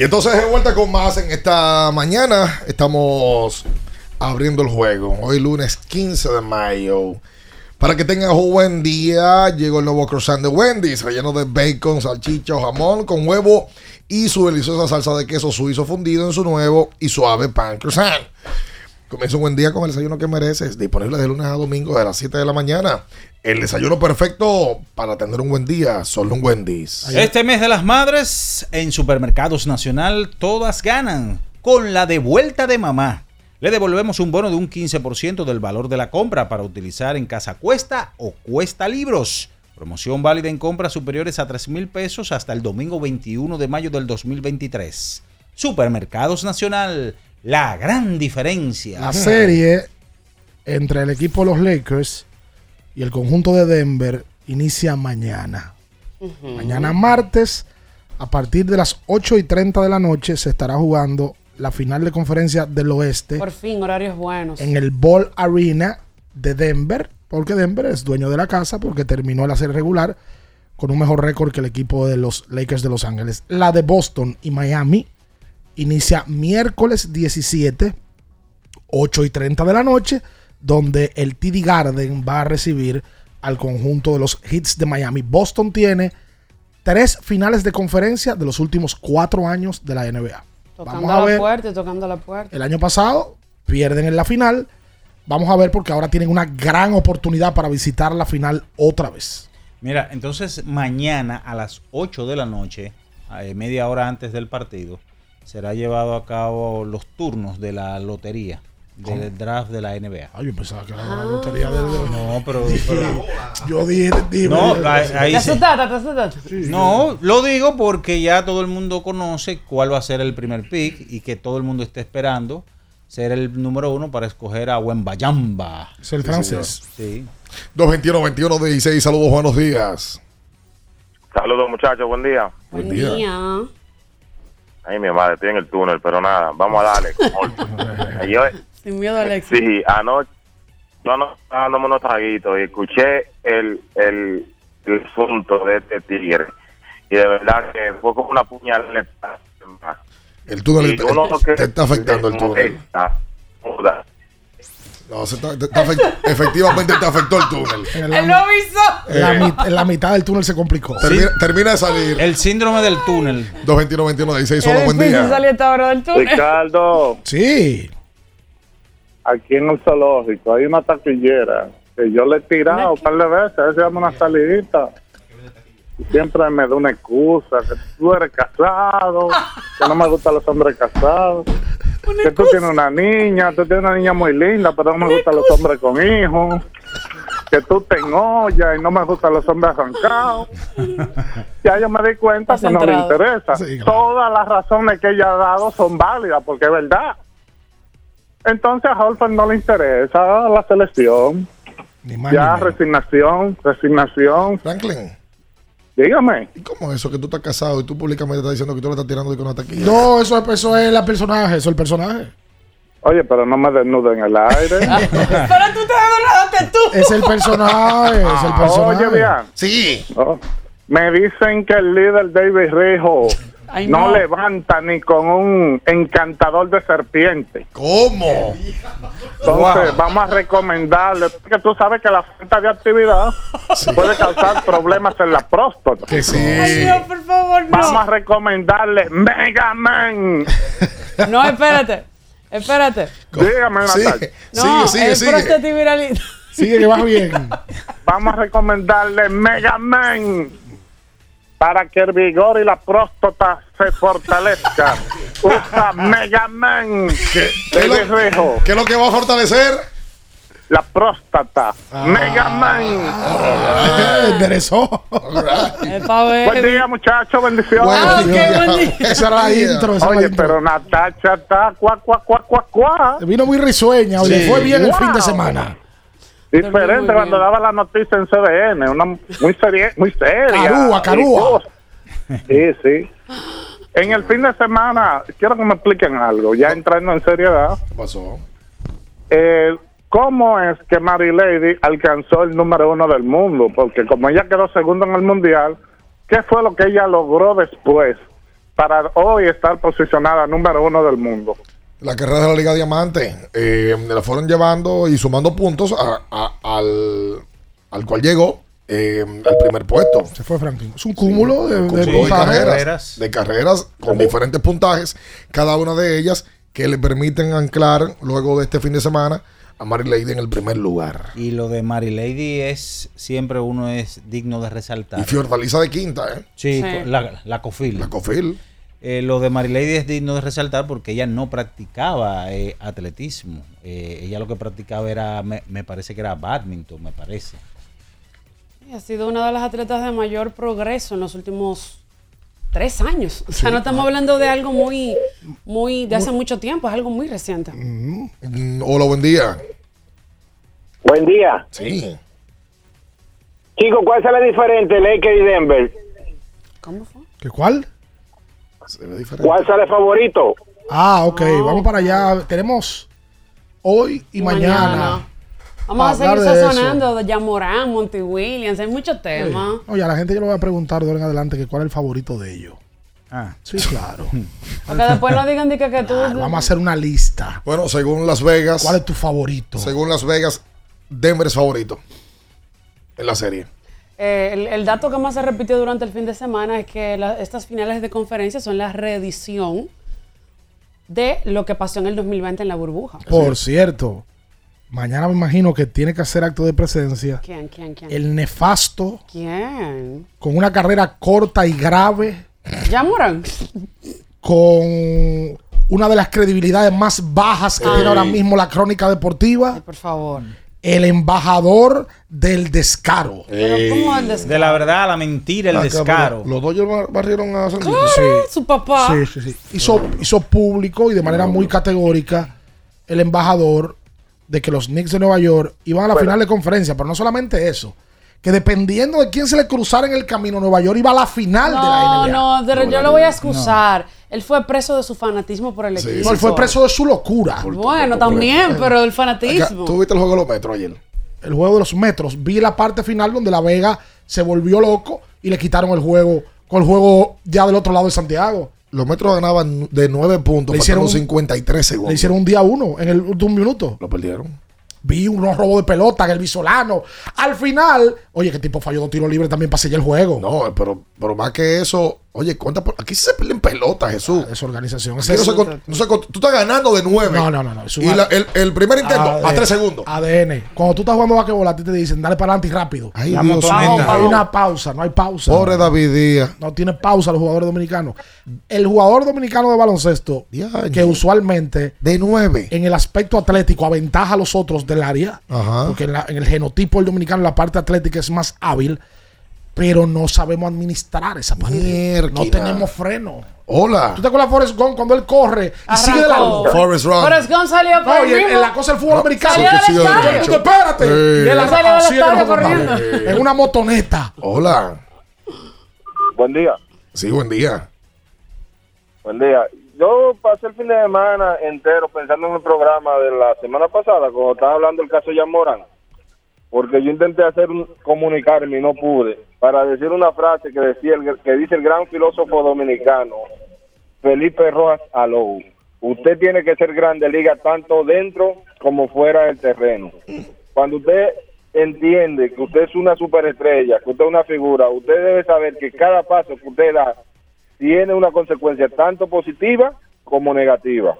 Y entonces de vuelta con más en esta mañana. Estamos abriendo el juego. Hoy lunes 15 de mayo. Para que tengan un buen día, llegó el nuevo croissant de Wendy's, relleno de bacon, salchicha o jamón con huevo y su deliciosa salsa de queso suizo fundido en su nuevo y suave pan croissant. Comienza un buen día con el desayuno que mereces, disponible de lunes a domingo de las 7 de la mañana. El desayuno perfecto para tener un buen día, solo un Wendy's. Este mes de las madres, en Supermercados Nacional, todas ganan con la devuelta de mamá. Le devolvemos un bono de un 15% del valor de la compra para utilizar en Casa Cuesta o Cuesta Libros. Promoción válida en compras superiores a 3 mil pesos hasta el domingo 21 de mayo del 2023. Supermercados Nacional, la gran diferencia. La serie entre el equipo de los Lakers y el conjunto de Denver inicia mañana. Mañana martes, a partir de las 8 y 30 de la noche, se estará jugando la final de conferencia del oeste Por fin, horarios buenos. en el Ball Arena de Denver, porque Denver es dueño de la casa, porque terminó la serie regular con un mejor récord que el equipo de los Lakers de Los Ángeles. La de Boston y Miami inicia miércoles 17, 8 y 30 de la noche, donde el TD Garden va a recibir al conjunto de los Hits de Miami. Boston tiene tres finales de conferencia de los últimos cuatro años de la NBA. Tocando Vamos a la ver. puerta, tocando la puerta. El año pasado pierden en la final. Vamos a ver porque ahora tienen una gran oportunidad para visitar la final otra vez. Mira, entonces mañana a las 8 de la noche, eh, media hora antes del partido, será llevado a cabo los turnos de la lotería, del draft de la NBA. Ay, yo pensaba que era la lotería de No, pero, pero- Yo dije, dime. No, ahí, ahí. No, lo digo porque ya todo el mundo conoce cuál va a ser el primer pick y que todo el mundo está esperando ser el número uno para escoger a Wembayamba. Es el francés. Sí. 221-21-16. Saludos, buenos días. Saludos muchachos, buen día. Buen día. Ay, mi madre, estoy en el túnel, pero nada, vamos a darle. *laughs* Yo, Sin miedo, Alexis. sí, anoche, yo anoche estaba dándome unos traguitos y escuché el, el, el asunto de este tigre. Y de verdad que fue como una puñalada. El túnel te, te está afectando el túnel. No, se está- te está afect- *laughs* efectivamente te afectó el túnel. En la, Él lo avisó. en la mi- en la mitad del túnel se complicó. Termina, termina de salir. El síndrome del túnel. 221-21-16. Solo Es buen difícil día. salir a esta hora del túnel. Ricardo, Sí. Aquí en el zoológico hay una taquillera que yo le he tirado un par de veces, a veces una salidita. Y siempre me da una excusa, que tú eres casado, *laughs* que no me gustan los hombres casados, que tú tienes una niña, tú tienes una niña muy linda, pero no me gustan los hombres con hijos, que tú te enollas y no me gustan los hombres arrancados. Ya yo me di cuenta Has que no le entrado. interesa. Sí, claro. Todas las razones que ella ha dado son válidas, porque es verdad. Entonces a Holford no le interesa la selección. Ni más Ya, ni resignación, resignación. Franklin, Dígame. ¿y cómo es eso que tú estás casado y tú públicamente estás diciendo que tú le estás tirando de con una taquilla? No, eso es, eso es el personaje. Eso es el personaje. Oye, pero no me desnudo en el aire. *laughs* Pero tú te desnudaste tú. Es el personaje. es el personaje. Oye, bien. Sí. Oh, Me dicen que el líder David Rijo Ay, no. no. levanta ni con un encantador de serpiente. ¿Cómo? Entonces, vamos a recomendarle, porque tú sabes que la falta de actividad puede causar problemas en la próstata. Que sí. Ay, no, por favor, Vamos a no. recomendarle Mega Man. No, espérate. Espérate. Dígame, Sigue, Natalia. No, sigue, sigue, el sigue. Sigue que va bien. Vamos a recomendarle Mega Man para que el vigor y la próstata se fortalezca. *laughs* Usa Mega Man. ¿Qué, qué lo, qué es lo que va a fortalecer? La próstata. Ah. Mega Man. Eh, Enderezó. Buen día, muchachos. Bendiciones. Ah, día. *laughs* Esa era la intro. Esa era la Oye, intro. pero Natacha está cuá, cuá, cuá, cuá, cuá. Vino muy risueña. Oye, Sí. fue bien el fin de semana. Diferente cuando daba la noticia en CDN, una muy seria, muy seria. Carúa, carúa. Sí, sí. En el fin de semana, quiero que me expliquen algo, ya entrando en seriedad. ¿Qué pasó? Eh, ¿Cómo es que Mary Lady alcanzó el número uno del mundo? Porque como ella quedó segundo en el mundial, ¿qué fue lo que ella logró después para hoy estar posicionada número uno del mundo? La carrera de la Liga Diamante. Eh, la fueron llevando y sumando puntos a- a- al, al cual llegó eh, al primer puesto. Se fue Franklin. Es un cúmulo de, de Cúmulo de puntajes. carreras, Carreras. de carreras con diferentes puntajes, cada una de ellas que le permiten anclar luego de este fin de semana a Mary Lady en el primer lugar. Y lo de Mary Lady es siempre uno es digno de resaltar. Y Fiordaliza de quinta, ¿eh? Sí, Sí. la, la Cofil. La Cofil. Eh, lo de Marilady es digno de resaltar porque ella no practicaba eh, atletismo. Eh, ella lo que practicaba era, me, me parece que era badminton, me parece. Y Ha sido una de las atletas de mayor progreso en los últimos tres años. O sea, no estamos hablando de algo muy, muy, de hace mucho tiempo, es algo muy reciente. Mm, Hola, buen día. Buen día. Sí. Chicos, ¿cuál es la diferente, Lakers y Denver? ¿Cómo fue? ¿Qué cuál? Diferente. sale favorito? Ah, ok. Vamos para allá. Tenemos hoy y, mañana. Vamos a Hablar seguir de eso. sazonando de Yamorán, Monty Williams, hay muchos temas. Oye, a la gente yo le voy a preguntar de ahora en adelante que cuál es el favorito de ellos. Ah, Sí, claro. *laughs* Porque después no digan de que, que tú... Vamos a hacer una lista. Bueno, según Las Vegas, ¿Cuál es tu favorito? según Las Vegas, Denver es favorito en la serie. Eh, el, el dato que más se repitió durante el fin de semana es que la- estas finales de conferencia son la reedición de lo que pasó en el 2020 en la burbuja. Por cierto, mañana me imagino que tiene que hacer acto de presencia ¿Quién, quién, quién? el nefasto ¿Quién? con una carrera corta y grave, ¿Ya Morán? con una de las credibilidades más bajas que Ay. tiene ahora mismo la crónica deportiva, Por favor. El embajador del descaro. ¿cómo el descaro? De la verdad, la mentira, el Ah, descaro. Los bar- barrieron a San Diego. Claro, su papá. Sí, sí, sí. Hizo, hizo público y de manera muy categórica el embajador de que los Knicks de Nueva York iban a la final de conferencia, pero no solamente eso, que dependiendo de quién se le cruzara en el camino, Nueva York iba a la final de la No, NBA. no, de- yo lo voy a excusar. Él fue preso de su fanatismo por el equipo. No, él fue preso de su locura. Bueno, también, pero el fanatismo. ¿Tú viste el juego de los metros ayer? El juego de los metros. Vi la parte final donde La Vega se volvió loco y le quitaron el juego con el juego ya del otro lado de Santiago. Los metros ganaban de 9 puntos, Le hicieron hicieron un- 53 segundos. Le hicieron un día uno en el último minuto. Lo perdieron. Vi unos robos de pelota en el Visolano. Al final, oye, que tipo falló dos tiros libres también para sellar el juego. No, pero, pero más que eso, oye, ¿cuántas por- aquí se pierden pelotas, Jesús. Esa organización. Aquí no se con- no se con- tú estás ganando de 9. No, no, no. no. Es Y la- el, el primer intento, a ADN. 3 segundos. ADN. Cuando tú estás jugando basquetbol, a ti te dicen, dale para adelante y rápido. Ay, Dios. Hay una pausa, no hay pausa. Pobre David Díaz. No tiene pausa los jugadores dominicanos. El jugador dominicano de baloncesto, que usualmente de 9 en el aspecto atlético aventaja a los otros del área, Ajá. porque en, la- en el genotipo del dominicano la parte atlética es más hábil, pero no sabemos administrar esa. Mierda. No tenemos freno. Hola. ¿Tú te acuerdas de Forrest Gump cuando él corre y sigue de largo? Forrest Run. Forrest Gump salió por No, el en, la cosa del fútbol americano. Salió del Sí, derecho. Espérate. Y él Salió del así es que estadio nosotros corriendo. En una motoneta. Hola. Buen día. Sí, buen día. Buen día. Yo pasé el fin de semana entero pensando en el programa de la semana pasada, cuando estaba hablando del caso de Jan Morán, porque yo intenté hacer un, comunicarme y no pude, para decir una frase que decía el, que dice el gran filósofo dominicano Felipe Rojas Alou. Usted tiene que ser grande liga tanto dentro como fuera del terreno. Cuando usted entiende que usted es una superestrella, que usted es una figura, usted debe saber que cada paso que usted da tiene una consecuencia tanto positiva como negativa.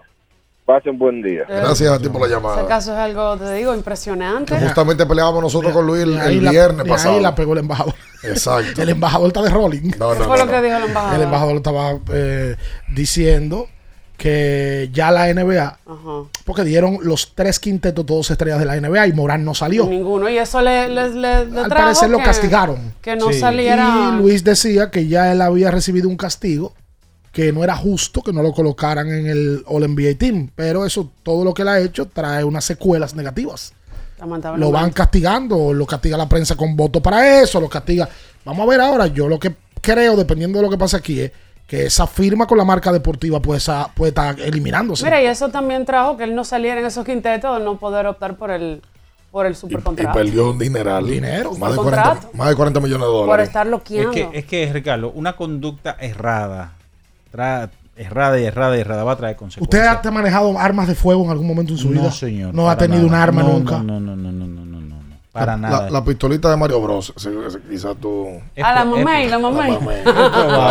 Pase un buen día. Gracias a ti por la Ese llamada. caso es algo, te digo, impresionante. Justamente peleábamos nosotros con Luis el, la- viernes y pasado. Ahí la pegó el embajador. Exacto. *laughs* El embajador está de rolling. No, ¿Qué no, fue no, lo que dijo el embajador? El embajador estaba eh, diciendo que ya la NBA, Ajá. porque dieron los tres quintetos todos estrellas de la NBA y Morán no salió. Ninguno. Y eso le, le, le- le Al trajo parecer lo castigaron. Que no Sí. saliera. Y Luis decía que ya él había recibido un castigo, que no era justo que no lo colocaran en el All NBA Team, pero eso, todo lo que él ha hecho trae unas secuelas negativas. Lo van castigando, lo castiga la prensa con voto para eso, lo castiga. Vamos a ver ahora, yo lo que creo, dependiendo de lo que pase aquí, es que esa firma con la marca deportiva puede, estar eliminándose. Mira, y eso también trajo que él no saliera en esos quintetos de no poder optar por el, por el Y supercontrato. perdió un dineral. Dinero. Más de, Contrato. 40, más de 40 millones de por dólares. estar Es loqueando. que, es que, Ricardo, una conducta errada, tra- errada y errada y errada va a traer ¿Usted consecuencias. ha manejado armas de fuego en algún momento en su vida? No, señor. No ha tenido un nada. arma No, nunca. No, no, no, no, no, no, no, no. Para la, nada. La, la pistolita de Mario Bros. Quizás tú. A la mamá y la mamá.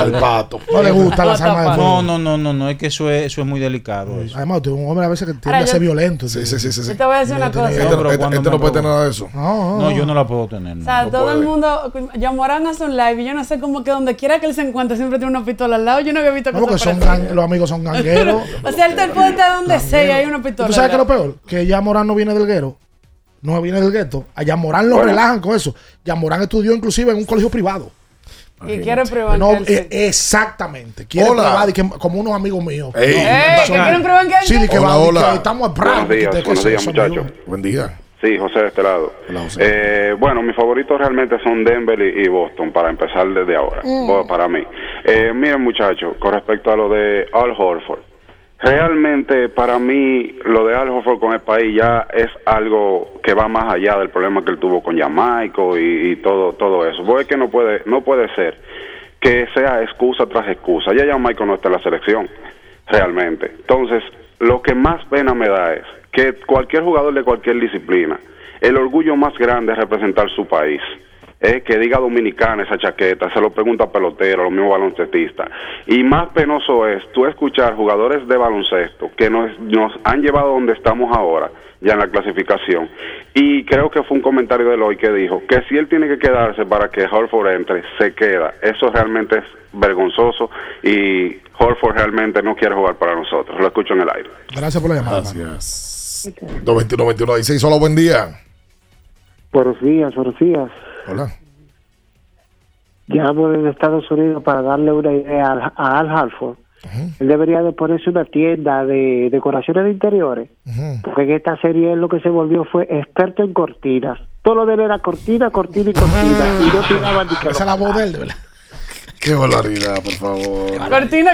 Al pato. No le gustan las armas de fuego. No, no, no, no, no, es que eso es, eso es muy delicado. eso. Además, un hombre a veces que tiende Ahora a ser yo- violento. Sí, sí, sí, sí. sí. Yo te voy a decir una cosa. Este, No, pero este- este no puede tener nada de eso. No, No, yo no la puedo tener. O sea, No todo el mundo, Yamorán hace un live y yo no sé cómo que donde quiera que él se encuentre siempre tiene una pistola al lado. Yo no había visto No, porque cosas son gang- los amigos son gangueros. *laughs* O sea, él te puede estar donde sea y hay una pistola. ¿Tú sabes qué es lo peor? Que ya Morán no viene del guero. No viene del gueto. A Morán lo Bueno. relajan con eso. Ya Morán estudió inclusive en un colegio privado. Y quiere privar No, en cárcel. eh, exactamente. Quiere Hola. privar y que- como unos amigos míos. Ey. ¡Eh! ¿Que quieren privar en Sí, que, Hola, va- de que hola. estamos a Buenos días, que- buenos días, muchachos. Buen día. Sí, José de este lado. Hola, José. Eh, bueno, mis favoritos realmente son Denver y, y Boston, para empezar desde ahora, Bueno, para mí. Eh, miren, muchachos, con respecto a lo de Al Horford, realmente para mí lo de Al Horford con el país ya es algo que va más allá del problema que él tuvo con Jamaica y, todo todo eso. Es que no puede no puede ser que sea excusa tras excusa. Ya Jamaica no está en la selección, realmente. Entonces, lo que más pena me da es que cualquier jugador de cualquier disciplina, el orgullo más grande es representar su país. Es que diga dominicana esa chaqueta, se lo pregunta a pelotero, a los mismos baloncestistas. Y más penoso es tú escuchar jugadores de baloncesto que nos, nos han llevado donde estamos ahora, ya en la clasificación. Y creo que fue un comentario de hoy que dijo que si él tiene que quedarse para que Horford entre, se queda. Eso realmente es vergonzoso y Horford realmente no quiere jugar para nosotros. Lo escucho en el aire. Gracias por la llamada. Gracias. 221 16 solo buen día. Buenos días, buenos días. Hola. Llamo desde Estados Unidos para darle una idea al- a Al Halford. Él debería de ponerse una tienda de decoraciones de interiores, porque en esta serie él lo que se volvió fue experto en cortinas. Todo lo de él era cortina, cortina y cortina. Y no tiraba ni que Esa es la voz de él, verdad. Qué barbaridad, por favor. Cortina.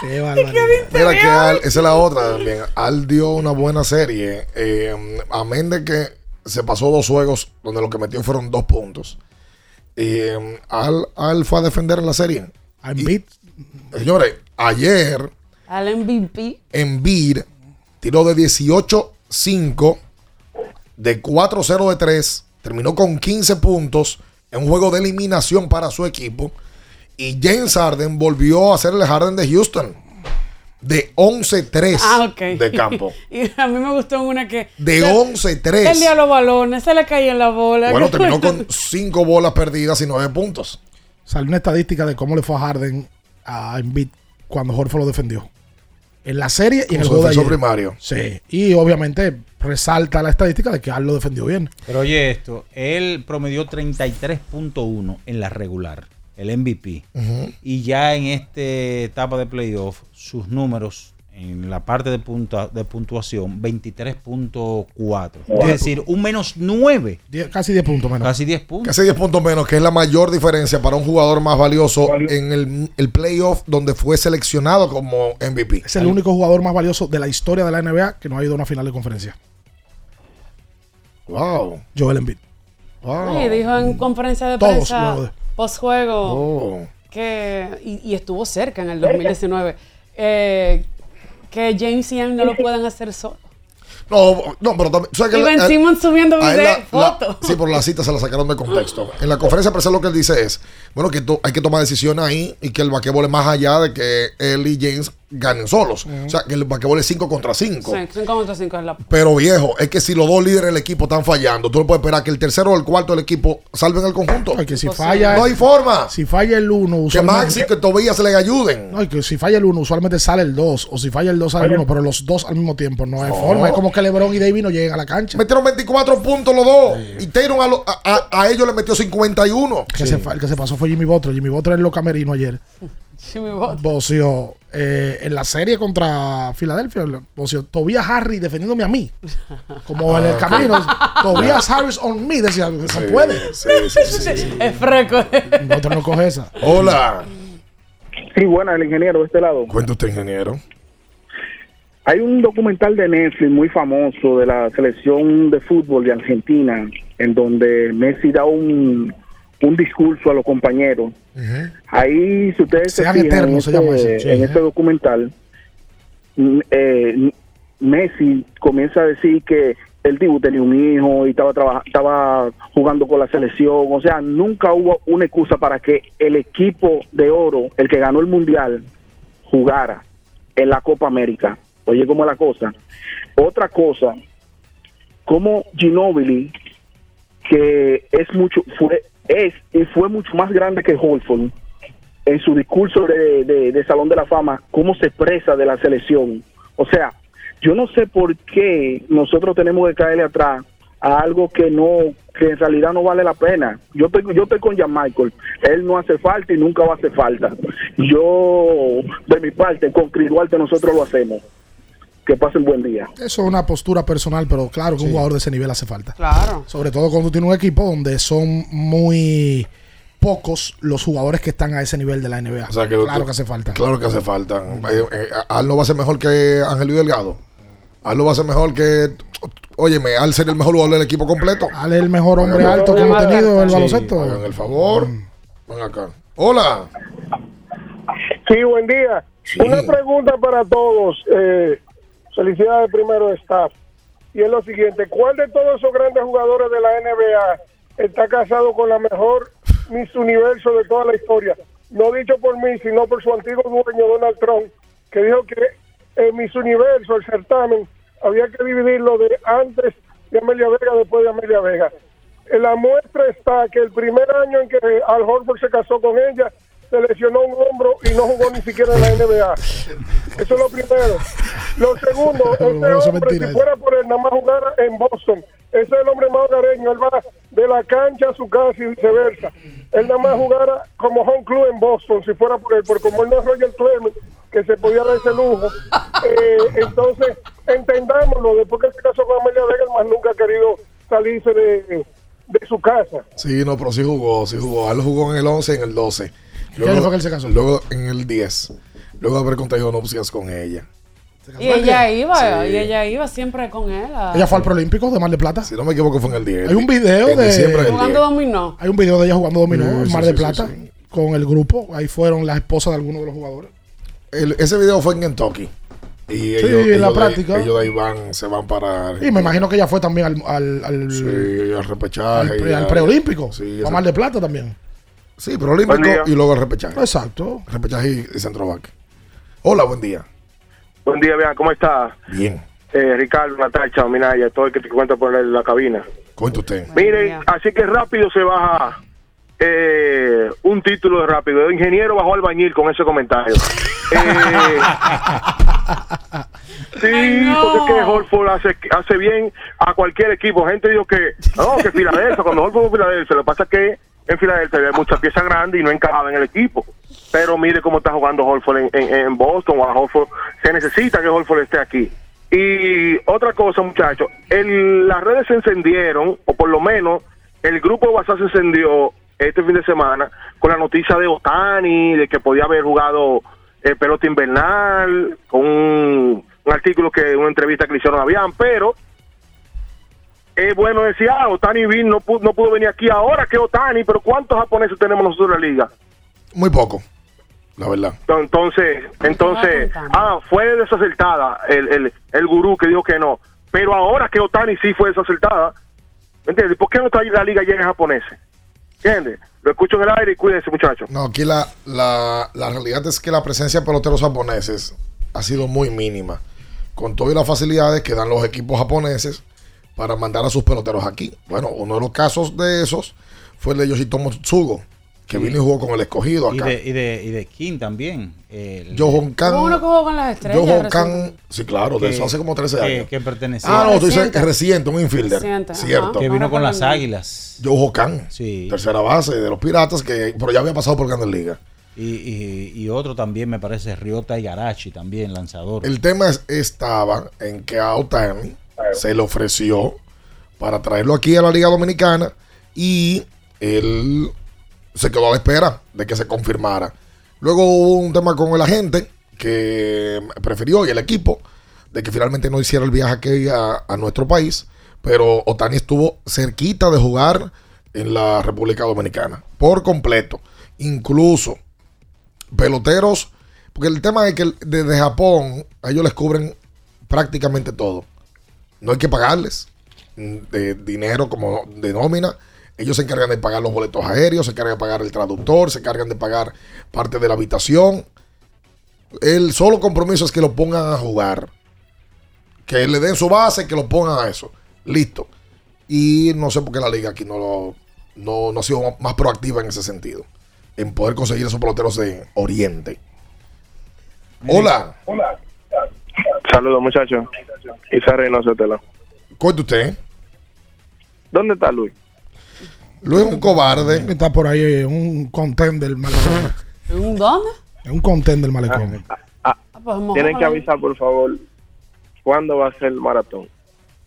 Qué *laughs* barbaridad. Mira que Al, esa es la otra también. Al dio una buena serie. Eh, amén de que se pasó dos juegos donde lo que metió fueron dos puntos. Y eh, Al, Al fue a defender en la serie. Y- señores, ayer Al MVP. Embiid tiró de 18-5, de 4-0 de 3, terminó con 15 puntos en un juego de eliminación para su equipo. Y James Harden volvió a ser el Harden de Houston, de 11-3 Ah, de campo. *laughs* y a mí me gustó una que. De se- 11-3. Él dio los balones, se le caía en la bola. Bueno, *laughs* terminó con 5 bolas perdidas y 9 puntos. Salió una estadística de cómo le fue a Harden a Embiid cuando Horford lo defendió. En la serie y en el su juego de ayer. primario. Sí. Y obviamente resalta la estadística de que Al lo defendió bien. Pero oye esto, él promedió 33.1 en la regular, el MVP. Y ya en esta etapa de playoff, sus números en la parte de, punta, de puntuación, 23.4. Es decir, un menos 9. casi 10 puntos menos. Casi 10 puntos. Casi 10 puntos menos, que es la mayor diferencia para un jugador más valioso en el, el playoff donde fue seleccionado como MVP. Es el único jugador más valioso de la historia de la NBA que no ha ido a una final de conferencia. Wow. Joel Embiid. Dijo en conferencia de Todos prensa luego de- post-juego Oh. que. Y, y estuvo cerca en el 2019. eh, que James y Young no lo pueden hacer solo. No, no, pero también. ¿sabes que Y Ben la- Simmons subiendo a él video, la- la- fotos. sí, por la cita se la sacaron de contexto. En la conferencia de lo que él dice es, bueno, que to- hay que tomar decisiones ahí y que el vaquebol es más allá de que él y James ganen solos. O sea, que el vaquebol es 5 contra 5. Sí, 5 contra 5 es la. Pero viejo, es que si los dos líderes del equipo están fallando, tú no puedes esperar que el tercero o el cuarto del equipo salven el conjunto. que si falla. No hay forma. Si falla el 1, Que usualmente. Maxi que Tobías le ayuden. No, y que si falla el 1, usualmente sale el 2. O si falla el 2, sale el 1. Pero los dos al mismo tiempo. No hay No. forma. Es como que LeBron y David no lleguen a la cancha. Metieron 24 puntos los dos. Y Tatum a, lo- a- a- a ellos le metió 51. Que se fa- el que se pasó fue Jimmy Butler. Jimmy Butler en los camerinos ayer. *laughs* Jimmy Butler. Eh, en la serie contra Filadelfia. Voció Tobias Harry defendiéndome a mí. Como en el Ah, ok. camerino. Tobias Harris on me. Decía, se Sí, puede. sí, sí, sí, *laughs* sí. Es freco. Butler no coge esa. Hola. Sí, buena, el ingeniero de este lado. Cuenta usted, ingeniero. Hay un documental de Netflix muy famoso de la selección de fútbol de Argentina, en donde Messi da un, un discurso a los compañeros. Ahí, si ustedes se Sean fijan en, se eso, sí. en ese documental, mm, eh, Messi comienza a decir que el tipo tenía un hijo y estaba estaba jugando con la selección. O sea, nunca hubo una excusa para que el equipo de oro, el que ganó el mundial, jugara en la Copa América. Oye, cómo es la cosa. Otra cosa, como Ginobili, que es mucho, fue, es y fue mucho más grande que Holford, en su discurso de, de- Salón de la Fama, cómo se expresa de la selección. O sea, yo no sé por qué nosotros tenemos que caerle atrás a algo que no, que en realidad no vale la pena. Yo estoy, yo estoy con Jan Michael. Él no hace falta y nunca va a hacer falta. Yo, de mi parte, con Chris Duarte nosotros lo hacemos. Que pasen buen día. Eso es una postura personal, pero claro que un jugador de ese nivel hace falta. Claro. Sobre todo cuando tú tienes un equipo donde son muy pocos los jugadores que están a ese nivel de la NBA. O sea, que claro que hace falta. Claro que hace falta. Eh, eh, Al no va a ser mejor que Ángel Luis Delgado. Al no va a ser mejor que. Óyeme, Al ser el mejor jugador del equipo completo. Al es el mejor hombre Hagan- alto que hemos tenido en el Sí, baloncesto. Hagan el favor. Ven acá. Hola. Sí, buen día. Una pregunta para todos. Eh, felicidades primero, staff. Y es lo siguiente: ¿cuál de todos esos grandes jugadores de la NBA está casado con la mejor Miss Universo de toda la historia. No dicho por mí, sino por su antiguo dueño, Donald Trump, que dijo que el Miss Universo, el certamen, había que dividirlo de antes de Amelia Vega, después de Amelia Vega. En la muestra está que el primer año en que Al Horford se casó con ella, se lesionó un hombro y no jugó ni siquiera en la NBA. Eso es lo primero. Lo segundo, *laughs* este hombre, si fuera por él, nada más jugara en Boston. Ese es el hombre más hogareño. Él va de la cancha a su casa y viceversa. Él nada más jugara como home club en Boston, si fuera por él. Porque como él no es Roger Clemens, que se podía dar ese lujo. eh, entonces, entendámoslo. Después que se casó con Amelia Vega, más nunca ha querido salirse de, de su casa. Sí, no, pero sí jugó, sí jugó. Él jugó en el 11 y en el 12. ¿Qué año fue que él se casó? Luego en el 10. Luego de haber contraído nupcias con ella. Y ella iba, Sí. y ella iba siempre con él. a- Ella fue al Prolímpico de Mar de Plata. Si no me equivoco, fue en el 10. Hay un video En de. Jugando dominó. Hay un video de ella jugando dominó en sí, Mar de sí, Plata sí. con el grupo. Ahí fueron las esposas de algunos de los jugadores. El- ese video fue en Kentucky. Y Sí, ellos, en la ellos de ahí- práctica. ellos de ahí van, se van para. Y me imagino que ella fue también al, al, al, Sí, al repechaje. preolímpico. Sí, a Mar de Plata también. Sí, preolímpico y luego el repechaje. Exacto. Repechaje y, centroback. Hola, buen día. Buen día, vean, ¿cómo está? Bien. Eh, Ricardo, Natacha, Minaya, todo el que te cuenta por la, cabina. Cuente usted. Miren, así que rápido se baja eh, un título de rápido. El ingeniero bajó albañil con ese comentario. *laughs* Eh, sí, porque es que Holford hace, hace bien a cualquier equipo. Gente dijo que, no, que Filadelfia, cuando Holford fue a Filadelfia, lo que pasa es que en Filadelfia había muchas piezas grandes y no encajaba en el equipo. Pero mire cómo está jugando Holford en, Boston o a Holford. Se necesita que Holford esté aquí. Y otra cosa, muchachos, el- las redes se encendieron, o por lo menos el grupo de WhatsApp se encendió este fin de semana con la noticia de Otani, de que podía haber jugado eh, pelota invernal, con un, un artículo que, una entrevista que le hicieron a Bian, pero es bueno decir, ah, Otani vin- no, pudo, no pudo venir aquí ahora que Otani, pero ¿cuántos japoneses tenemos nosotros en la liga? Muy poco, la verdad. Entonces, entonces, ah, fue desacertada el, el, el gurú que dijo que no. Pero ahora que Otani sí fue desacertada, ¿me entiendes? ¿Por qué no está la liga llena de japoneses? ¿Entiendes? Lo escucho en el aire y cuídense, muchachos. No, aquí la, la, la realidad es que la presencia de peloteros japoneses ha sido muy mínima. Con todas las facilidades que dan los equipos japoneses para mandar a sus peloteros aquí. Bueno, uno de los casos de esos fue el de Yoshitomo Tsugo, que Sí. vino y jugó con el escogido Y acá. de, y de, y de King también. el- Johan Khan. Hubo uno que jugó con las estrellas. Johan. Khan, sí, claro, de que- eso hace como 13 que- años. Que pertenecía. Ah, no, tú dices Reciente. que reciente, un infielder. Reciente, ajá. Cierto. Que vino con las águilas. Joe Khan, Sí. tercera base de los Piratas, que pero ya había pasado por Grandes Ligas. Y, y, y otro también me parece Ryota Igarashi, también lanzador. El tema es- estaba en que a Otani se le ofreció para traerlo aquí a la Liga Dominicana y él se quedó a la espera de que se confirmara. Luego hubo un tema con el agente que prefirió y el equipo de que finalmente no hiciera el viaje aquí a, a nuestro país, pero Otani estuvo cerquita de jugar en la República Dominicana por completo. Incluso peloteros, porque el tema es que desde Japón a ellos les cubren prácticamente todo. No hay que pagarles mm, de dinero como de nómina. Ellos se encargan de pagar los boletos aéreos, se encargan de pagar el traductor, se encargan de pagar parte de la habitación. El solo compromiso es que lo pongan a jugar. Que le den su base, que lo pongan a eso. Listo. Y no sé por qué la liga aquí no, lo, no, no ha sido más proactiva en ese sentido. En poder conseguir esos peloteros de Oriente. Hola. Saludos, muchachos. Isa Reynoso Tela. Cuente usted. ¿Dónde está Luis? Luis es un cobarde. Está por ahí un contén del malecón. ¿En un dónde? En un contén del malecón. Ah, pues vamos Tienen a que avisar, por favor, cuándo va a ser el maratón.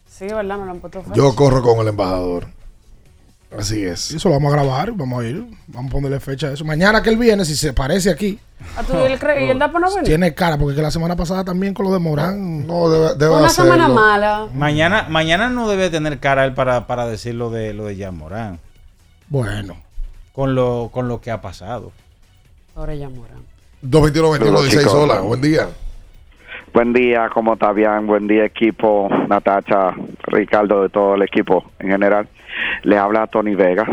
Sí, ¿verdad? Me lo han puesto fecha. Yo corro con el embajador. Así es. Eso lo vamos a grabar, vamos a ir. Vamos a ponerle fecha a eso. Mañana que él viene, si se parece aquí, ¿A tu, y el, cre- y el Dapo no venir? tiene cara, porque que la semana pasada también con lo de Morán. No, debe, debe Una semana mala. Mañana, mañana no debe tener cara él para, para decir lo de lo de Jan Morán. Bueno. Con lo, con lo que ha pasado. Ahora ya Morán. 221 21 16 chicos. hola, buen día. Buen día, ¿cómo está bien? Buen día, equipo, Natacha, Ricardo, de todo el equipo en general. Le habla Tony Vega.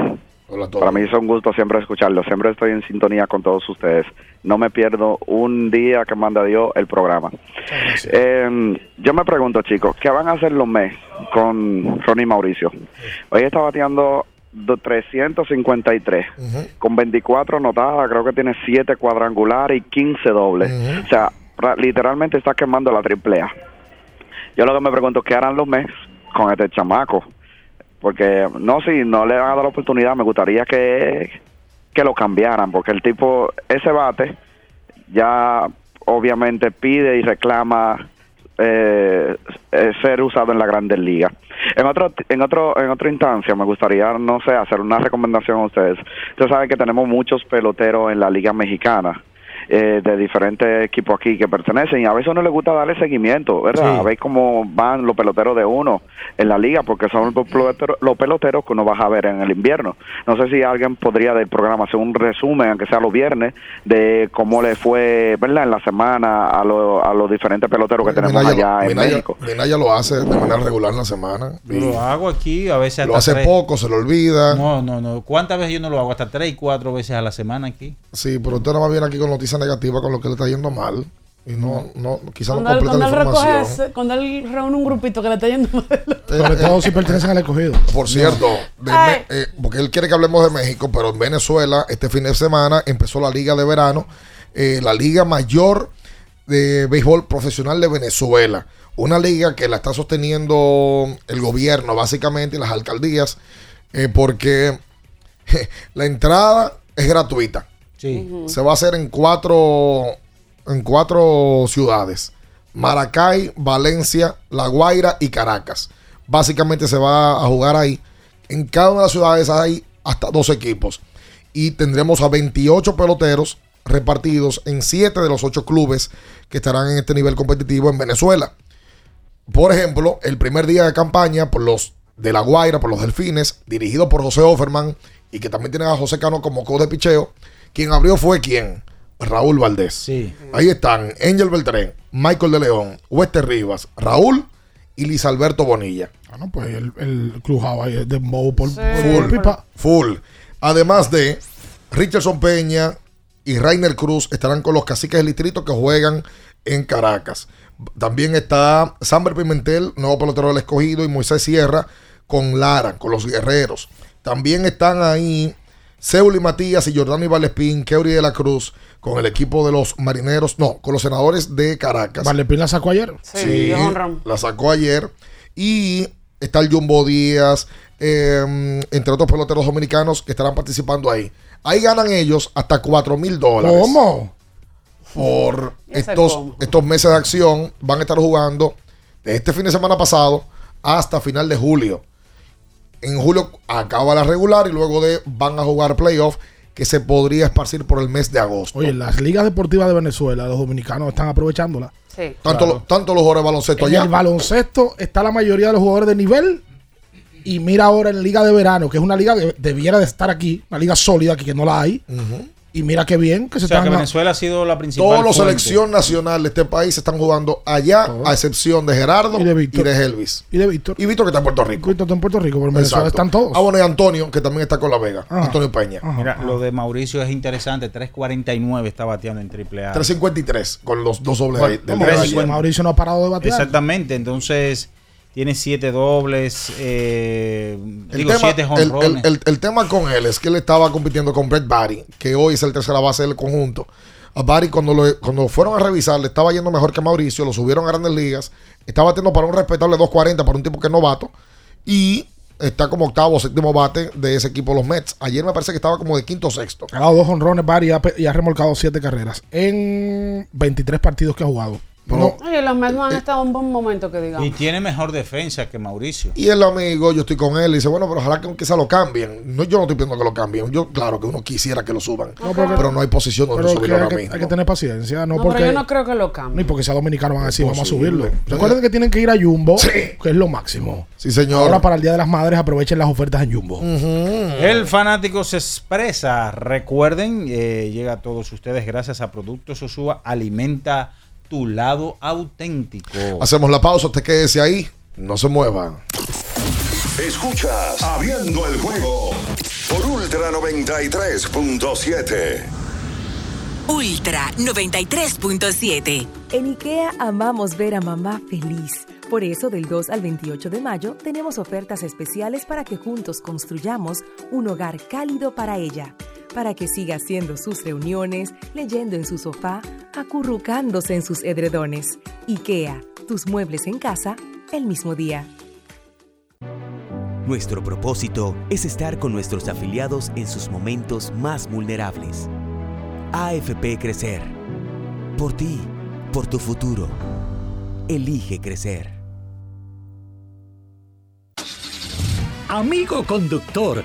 Para mí es un gusto siempre escucharlo. Siempre estoy en sintonía con todos ustedes. No me pierdo un día que manda Dios el programa. Eh, yo me pregunto, chicos, ¿qué van a hacer los mes con Ronnie Mauricio? Hoy está bateando do- 353 con 24 anotadas, creo que tiene 7 cuadrangulares y 15 dobles. O sea, ra- literalmente está quemando la triple A. Yo lo que me pregunto, ¿qué harán los Mets con este chamaco? Porque no, si no le han dado la oportunidad, me gustaría que, que lo cambiaran, porque el tipo, ese bate, ya obviamente pide y reclama eh, ser usado en la Grandes Ligas. En otro, en otro, en otra instancia, me gustaría, no sé, hacer una recomendación a ustedes. Ustedes saben que tenemos muchos peloteros en la Liga Mexicana. Eh, de diferentes equipos aquí que pertenecen y a veces uno le gusta darle seguimiento, ¿verdad? Sí. A ver cómo van los peloteros de uno en la liga, porque son los peloteros, los peloteros que uno va a ver en el invierno. No sé si alguien podría del programa hacer un resumen, aunque sea los viernes, de cómo le fue, ¿verdad? En la semana a, lo- a los diferentes peloteros que tenemos Minaya, allá en Minaya- México. Minaya lo hace de manera regular en la semana. Lo hago aquí, a veces Lo hace tres. poco, se lo olvida. No, no, no. ¿Cuántas veces yo no lo hago? Hasta tres y cuatro veces a la semana aquí. Sí, pero usted nada más viene aquí con noticias negativas con lo que le está yendo mal. Y no, no, quizá no completa cuando la él recoge, información. ese- cuando él reúne un grupito que le está yendo *laughs* mal. Sobre todo si pertenecen al escogido. Por cierto, de eh, porque él quiere que hablemos de México, pero en Venezuela este fin de semana empezó la liga de verano, eh, la liga mayor de béisbol profesional de Venezuela. Una liga que la está sosteniendo el gobierno básicamente y las alcaldías, eh, porque *laughs* la entrada es gratuita. Sí. Se va a hacer en cuatro, en cuatro ciudades. Maracay, Valencia, La Guaira y Caracas. Básicamente se va a jugar ahí. En cada una de las ciudades hay hasta dos equipos. Y tendremos a 28 peloteros repartidos en 7 de los 8 clubes que estarán en este nivel competitivo en Venezuela. Por ejemplo, el primer día de campaña por los de La Guaira, por los Delfines, dirigido por José Offerman y que también tiene a José Cano como coach de picheo. Quien abrió fue quién? Raúl Valdés. Ahí están Angel Beltrán, Michael de León, Wester Rivas, Raúl y Luis Alberto Bonilla. Ah, no, pues el, el clubhouse ahí es de por, por Full. pipa. Full. Además de Richardson Peña y Rainer Cruz estarán con los caciques del distrito que juegan en Caracas. También está Samber Pimentel, nuevo pelotero del escogido, y Moisés Sierra con Lara, con los guerreros. También están ahí Seuli Matías y Jordani Valespín, Keuri de la Cruz, con el equipo de los marineros, no, con los senadores de Caracas. Valepín la sacó ayer. Sí, la sacó ayer. Y está el Jumbo Díaz, eh, entre otros peloteros dominicanos que estarán participando ahí. Ahí ganan ellos hasta 4 mil dólares. ¿Cómo? Por estos, cómo. estos meses de acción. Van a estar jugando de este fin de semana pasado hasta final de julio. En julio acaba la regular y luego de van a jugar playoff que se podría esparcir por el mes de agosto. Oye, las ligas deportivas de Venezuela, los dominicanos están aprovechándola. Sí. Tanto, lo- tanto los jugadores de baloncesto En allá. el baloncesto está la mayoría de los jugadores de nivel. Y mira ahora en la liga de verano, que es una liga que debiera de estar aquí, una liga sólida aquí que no la hay. Y mira qué bien que se O sea, están que Venezuela ha sido la principal. Todos los selección nacional de este país se están jugando allá, a excepción de Gerardo y de, Elvis. Y de Víctor. Y Víctor que está en Puerto Rico. Víctor está en Puerto Rico, pero en Venezuela Exacto. están todos. Ah, bueno, y Antonio, que también está con La Vega. Ajá. Antonio Peña. Mira, lo de Mauricio es interesante. 3.49 está bateando en triple A. 353 con los dos dobles Bueno, del ¿cómo día de ayer. Mauricio no ha parado de batear. Exactamente. Entonces, tiene siete dobles. eh, El digo, tema, siete el, jonrones. el- el- el tema con él es que él estaba compitiendo con Brett Barry, que hoy es el tercera base del conjunto. A Barry, cuando, lo, cuando fueron a revisar, le estaba yendo mejor que Mauricio, lo subieron a grandes ligas. Estaba batiendo para un respetable 2.40 para un tipo que es novato. Y está como octavo o séptimo bate de ese equipo, los Mets. Ayer me parece que estaba como de quinto o sexto. Ha dado dos honrones, Barry, y ha, pe- y ha remolcado siete carreras en 23 partidos que ha jugado. No, Oye, los Mets no han estado en un buen momento, que digamos. Y tiene mejor defensa que Mauricio. Y el amigo, yo estoy con él, y dice, bueno, pero ojalá que aunque sea lo cambien. No, yo no estoy pidiendo que lo cambien. Yo, claro que uno quisiera que lo suban. No, porque- pero no hay posición donde pero subirlo hay, ahora que, mismo. hay que tener paciencia, no, No, porque... pero yo no creo que lo cambie. ni porque sea dominicano van a decir, vamos a subirlo. Recuerden que tienen que ir a Jumbo, que es lo máximo. Sí, señor. Ahora para el Día de las Madres aprovechen las ofertas en Jumbo. El fanático se expresa. Recuerden, eh, llega a todos ustedes gracias a Productos Osúa Alimenta tu lado auténtico. Hacemos la pausa, usted quédese ahí, no se mueva. Escuchas Abriendo el juego por Ultra 93.7. Ultra 93.7. En IKEA amamos ver a mamá feliz. Por eso, del 2 al 28 de mayo, tenemos ofertas especiales para que juntos construyamos un hogar cálido para ella. Para que siga haciendo sus reuniones, leyendo en su sofá, acurrucándose en sus edredones. IKEA, tus muebles en casa, el mismo día. Nuestro propósito es estar con nuestros afiliados en sus momentos más vulnerables. AFP Crecer. Por ti, por tu futuro. Elige crecer. Amigo conductor,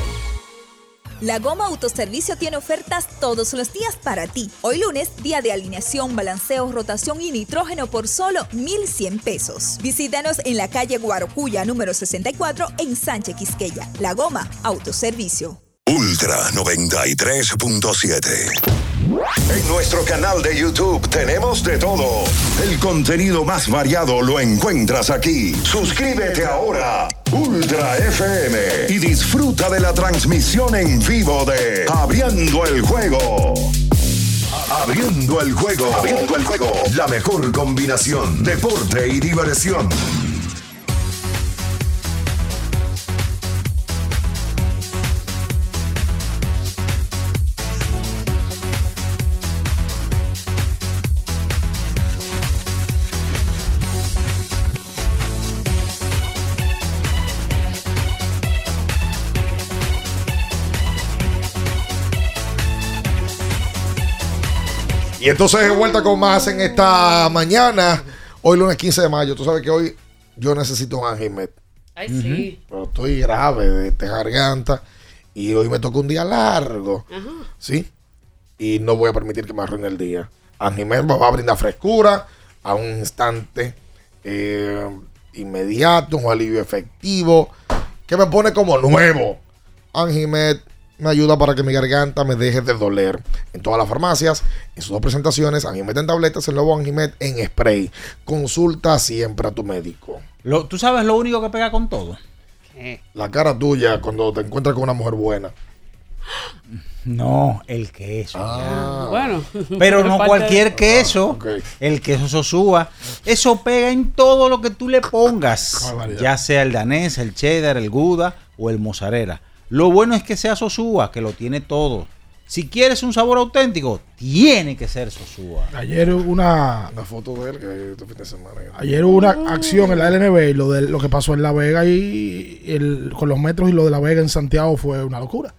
La Goma Autoservicio tiene ofertas todos los días para ti. Hoy lunes, día de alineación, balanceo, rotación y nitrógeno por solo 1,100 pesos. Visítanos en la calle Guarocuya número 64 en Sánchez Quisqueya. La Goma Autoservicio. Ultra 93.7. En nuestro canal de YouTube tenemos de todo. El contenido más variado lo encuentras aquí. Suscríbete ahora, Ultra FM, y disfruta de la transmisión en vivo de Abriendo el Juego. Abriendo el Juego. Abriendo el Juego. La mejor combinación, deporte y diversión. Y entonces de vuelta con más en esta mañana. Hoy lunes 15 de mayo. Tú sabes que hoy yo necesito un Anjimet. Ay, sí. Pero estoy grave de esta garganta. Y hoy me toca un día largo. Ajá. ¿Sí? Y no voy a permitir que me arruine el día. Anjimet me va a brindar frescura a un instante eh, inmediato, un alivio efectivo que me pone como nuevo. Anjimet me ayuda para que mi garganta me deje de doler. En todas las farmacias, en sus dos presentaciones, Anjimet en tabletas, el nuevo Anjimet en spray. Consulta siempre a tu médico. Lo- ¿Tú sabes lo único que pega con todo? La cara tuya cuando te encuentras con una mujer buena. No, el queso. Ah. Bueno. *laughs* Pero no cualquier queso. El queso Sosúa. Eso pega en todo lo que tú le pongas. Ya sea el danés, el cheddar, el gouda o el mozzarella. Lo bueno es que sea Sosúa, que lo tiene todo. Si quieres un sabor auténtico, tiene que ser Sosúa. Ayer hubo una, Una foto de él que este fin de semana. ayer hubo una acción en la LNB y lo, de, lo que pasó en La Vega y el- con los metros y lo de La Vega en Santiago fue una locura.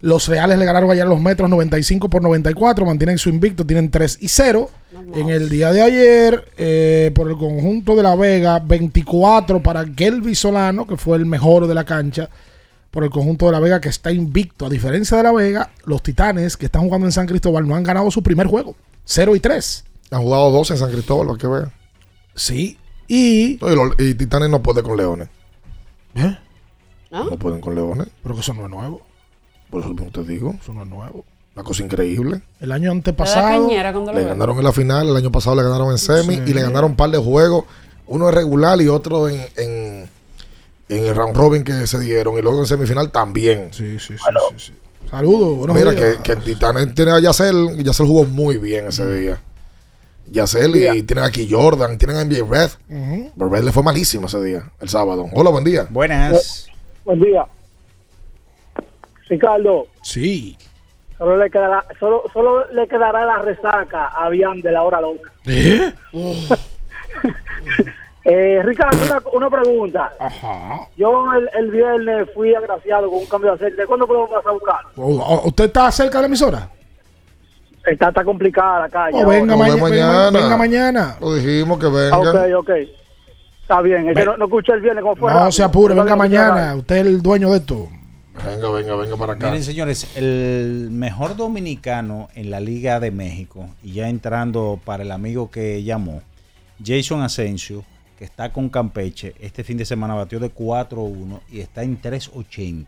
Los Reales le ganaron ayer a los metros 95 por 94, mantienen su invicto, tienen 3 y 0. En el día de ayer, eh, por el conjunto de La Vega, 24 para Kelvin Solano, que fue el mejor de la cancha. Por el conjunto de La Vega, que está invicto. A diferencia de La Vega, los Titanes, que están jugando en San Cristóbal, no han ganado su primer juego. 0 y 3. Han jugado dos en San Cristóbal, para que vean. Sí. Y. No, y, los- y Titanes no puede con Leones. ¿Eh? No pueden con Leones. Pero que eso no es nuevo. Por eso mismo te digo. Eso no es nuevo. Una cosa increíble. El año antepasado. lo Le ganaron en la final, el año pasado le ganaron en semi Sí. y le ganaron un par de juegos. Uno es regular y otro en, en, en el round robin que se dieron. Y luego en semifinal también. Sí, sí, sí. sí, sí. Saludos. buenos Mira días. que, que el Titanes tiene a Yacel. y Yacel jugó muy bien ese día. Yacel y tienen aquí Jordan, tienen a NBA Red. Ujú. Pero Red le fue malísimo ese día, el sábado. Hola, buen día. Buenas. Buen día. Ricardo, Sí. solo le quedará, solo, solo le quedará la resaca a Bian de la hora loca. ¿Eh? *laughs* *laughs* Eh, Ricardo, una, una pregunta. Ajá. Yo el, el viernes fui agraciado con un cambio de aceite. ¿Cuándo podemos pasar a buscar? O- o- ¿Usted está cerca de la emisora? Está, está complicada la calle. O venga, ahora. maña- venga, mañana. Lo dijimos que venga. Ah, ok, ok. Está bien. Es que no, no escuché el viernes cómo fue. No rápido. se apure, venga mañana. Usted es el dueño de esto. Venga, venga, venga para acá. Miren, señores, el mejor dominicano en la Liga de México, y ya entrando para el amigo que llamó, Jason Asensio, que está con Campeche, este fin de semana batió de 4-1 y está en 3-80.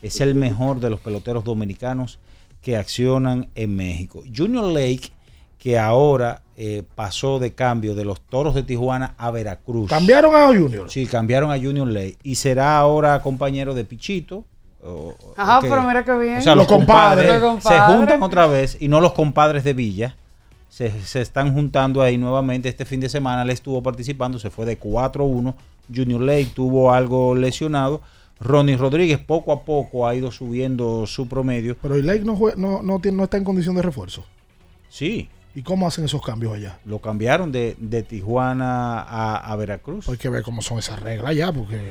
Es el mejor de los peloteros dominicanos que accionan en México. Junior Lake, que ahora eh, pasó de cambio de los Toros de Tijuana a Veracruz. ¿Cambiaron a Junior? Sí, cambiaron a Junior Lake y será ahora compañero de Pichito. o- Ajá, pero mira qué bien. O sea, los, Los compadres. compadres, Los compadres. se juntan otra vez y no los compadres de Villa. Se, se están juntando ahí nuevamente este fin de semana. Él estuvo participando, se fue de 4-1. Junior Lake tuvo algo lesionado. Ronnie Rodríguez poco a poco ha ido subiendo su promedio. Pero el Lake no, jue- no, no, tiene, no está en condición de refuerzo. Sí, ¿Y cómo hacen esos cambios allá? lo cambiaron de, de Tijuana a, a Veracruz. Hay que ver cómo son esas reglas allá, porque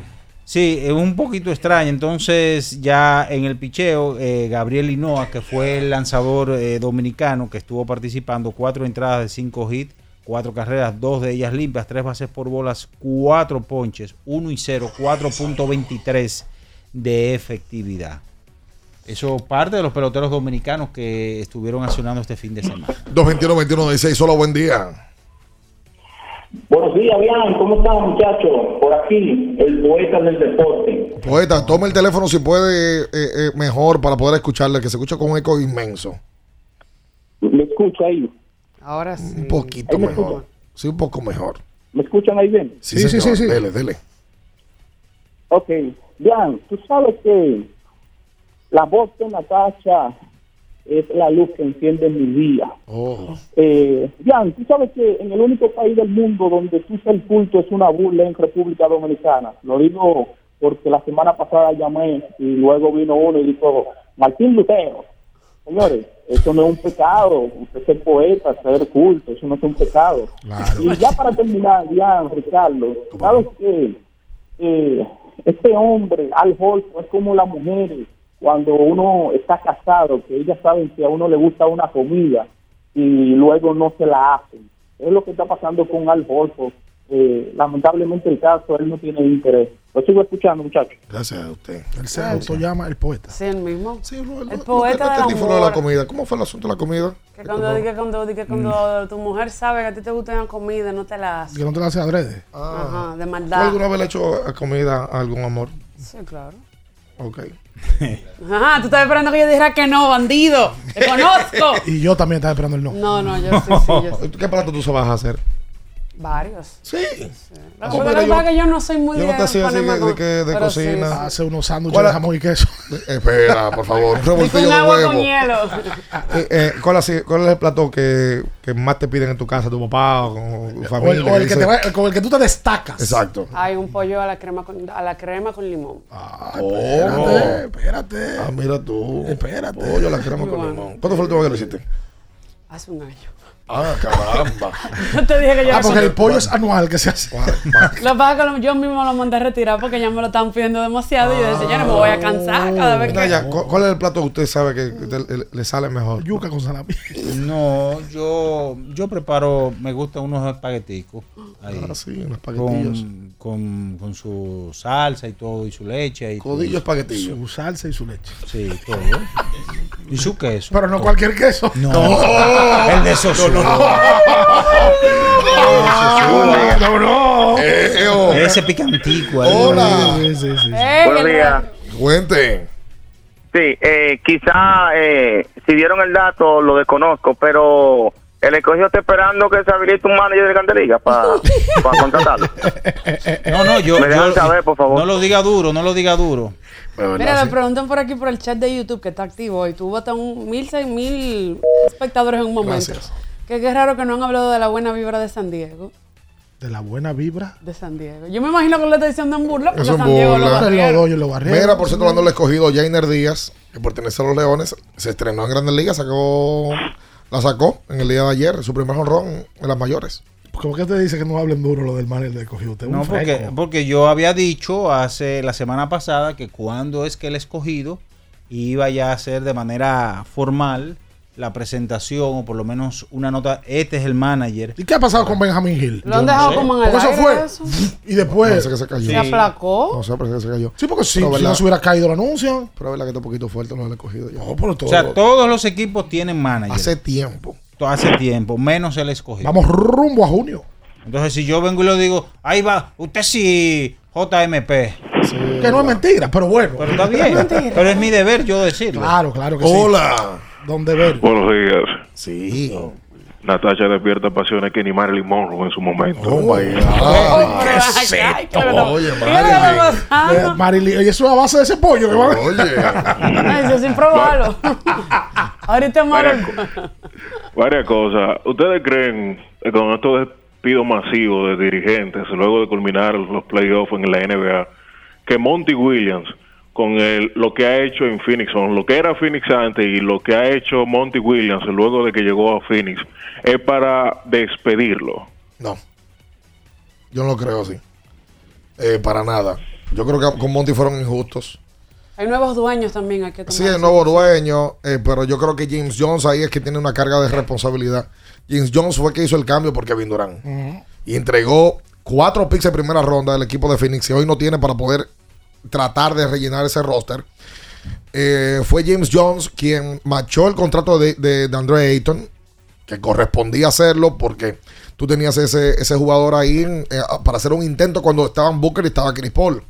Sí, es un poquito extraño. Entonces, ya en el picheo, eh, Gabriel Hinoa, que fue el lanzador eh, dominicano que estuvo participando, cuatro entradas de cinco hits, cuatro carreras, dos de ellas limpias, tres bases por bolas, cuatro ponches, uno y cero, 4.23 de efectividad. Eso parte de los peloteros dominicanos que estuvieron accionando este fin de semana. 221-21-16, hola, buen día. Buenos días, bien, ¿cómo están muchachos? Por aquí, el poeta del deporte. Poeta, tome el teléfono si puede eh, eh, mejor para poder escucharle, que se escucha con un eco inmenso. ¿Me escucha ahí? Ahora sí. Un poquito me mejor. escucha. Sí, un poco mejor. ¿Me escuchan ahí bien? Sí, sí, sí, Dele, dele. Ok, bien, tú sabes que la voz de Natasha es la luz que enciende mi día. Oh. Eh, Jan, tú sabes que en el único país del mundo donde tú el culto es una burla en República Dominicana. Lo digo porque la semana pasada llamé y luego vino uno y dijo, Martín Lutero. Señores, eso no es un pecado. Usted ser poeta, ser culto, eso no es un pecado. Y ya para terminar, Jan, Ricardo, ¿sabes qué? Eh, este hombre, Al Holford, es como las mujeres cuando uno está casado, que ellas saben que a uno le gusta una comida y luego no se la hacen. Es lo que está pasando con Al Holford. Eh, lamentablemente el caso, él no tiene interés. Lo sigo escuchando, muchachos. Gracias a usted. él se autollama el poeta. Sí, el mismo. el Lo que poeta de la amor. comida. ¿Cómo fue el asunto de la comida? Que cuando, di que cuando, di que cuando tu mujer sabe que a ti te gusta una comida, no te la hace. que no te la hace adrede. Ajá, de ¿Tú maldad. alguna vez le has hecho a comida a algún amor? Sí, claro. Ok. *laughs* Ajá, tú estás esperando que yo dijera que no, bandido. Te conozco. *laughs* Y yo también estaba esperando el no. No, no, yo sí, sí, yo *laughs* sí. ¿Qué plato tú sabes hacer? Varios. Sí. Lo Ah, que mira, pasa que yo no soy muy yo no de te hacía así de, con- que- de pero sí, cocina. sí. Hace unos sándwiches ¿Cuál de es- jamón y queso. *laughs* Espera, por favor. Con revoltillo de agua huevo. con hielo. Eh, eh, ¿cuál, así- cuál es el plato que, que más te piden en tu casa, tu papá o con tu O familia? el, o el que dice- te va- con el que tú te destacas. Exacto. Hay un pollo a la crema con, a la crema con limón. Espérate, espérate. Ah, mira tú. Espérate. Pollo, la crema con limón. ¿Cuándo fue el último que lo hiciste? Hace un año. Ah, caramba. *laughs* Yo te dije que yo Ah, porque el pollo es anual que se hace. *laughs* Lo que pasa es que lo- yo mismo lo mandé a retirar porque ya me lo están pidiendo demasiado. Y yo decía, ya no me voy a cansar cada vez que. ya, ¿cu- ¿Cuál es el plato que usted sabe que te- le, le sale mejor? Yuca con salami. No, yo, yo preparo, me gustan unos espagueticos. Ahí, Ah, sí, unos espaguetillos. Con, con, con su salsa y todo, y su leche. Y Codillo espaguetillo. Su salsa y su leche. Sí, todo. ¿Y su queso? Pero no cualquier queso. No. *laughs* El de Sosúa. No, no. Eh, eh, oh. Ese picantico ahí. Hola. Sí, sí, sí. Buenos días. Cuente. Sí, eh, quizá eh, si dieron el dato lo desconozco, pero el escogido está esperando que se habilite un manager de Candeliga para contratarlo. *laughs* No, no, yo. Me dejan yo- saber, por favor. No lo diga duro, no lo diga duro. Mira, me preguntan por aquí por el chat de YouTube que está activo y tuvo hasta un mil, seis mil espectadores en un momento. Gracias. Que qué raro que no han hablado de la buena vibra de San Diego. De la buena vibra. De San Diego. Yo me imagino que le está diciendo en burla porque Eso San Diego lo barrieron. Mira, por cierto, hablando del escogido, Jainer Díaz, que pertenece a los Leones, se estrenó en Grandes Ligas, sacó, la sacó en el día de ayer, su primer honrón en las mayores. ¿Por qué te dice que no hablen duro lo del manager de escogido? Usted es No, porque, porque yo había dicho hace la semana pasada que cuando es que el escogido iba ya a hacer de manera formal la presentación o por lo menos una nota, este es el manager. ¿Y qué ha pasado con Benjamin Hill? Lo han dejado como en el Porque eso aire fue. eso. Y después. Parece que se cayó. Se aplacó. No sé, parece que se cayó. Sí, porque si, Pero si verdad- no se hubiera caído el anuncio. Pero es verdad que está un poquito fuerte lo del escogido. Ya. No, pero todo. O sea, todos los equipos tienen manager. Hace tiempo. Hace tiempo, menos el escogido. Vamos rumbo a junio. Entonces, si yo vengo y le digo, ahí va, usted sí, JMP. Que no es mentira, pero bueno. Pero está bien. *laughs* pero es mi deber yo decirlo. Claro, claro que sí. Hola. ¿Dónde ver? Buenos días. Sí. Natacha despierta pasiones que ni Marilyn Monroe en su momento. Oh my God. Qué. Oye, ¿Qué le está pasando? Eh, Marilyn, oye, eso es a base de ese pollo que va *laughs* Ay, eso sin probarlo. Ahorita muero. Varias cosas. ¿Ustedes creen que con estos despidos masivos de dirigentes, luego de culminar los playoffs en la NBA, que Monty Williams, con el, lo que ha hecho en Phoenix, con lo que era Phoenix antes y lo que ha hecho Monty Williams luego de que llegó a Phoenix, es para despedirlo? No. Yo no lo creo así. Eh, para nada. Yo creo que con Monty fueron injustos. Hay nuevos dueños también. Hay que tomar Sí, el nuevo dueño, eh, pero yo creo que James Jones ahí es que tiene una carga de responsabilidad. James Jones fue el que hizo el cambio por Kevin Durant. Y entregó cuatro picks de primera ronda del equipo de Phoenix y hoy no tiene para poder tratar de rellenar ese roster. Eh, fue James Jones quien machó el contrato de, de, de Andre Ayton, que correspondía hacerlo porque tú tenías ese, ese jugador ahí eh, para hacer un intento cuando estaban Booker y estaba Chris Paul.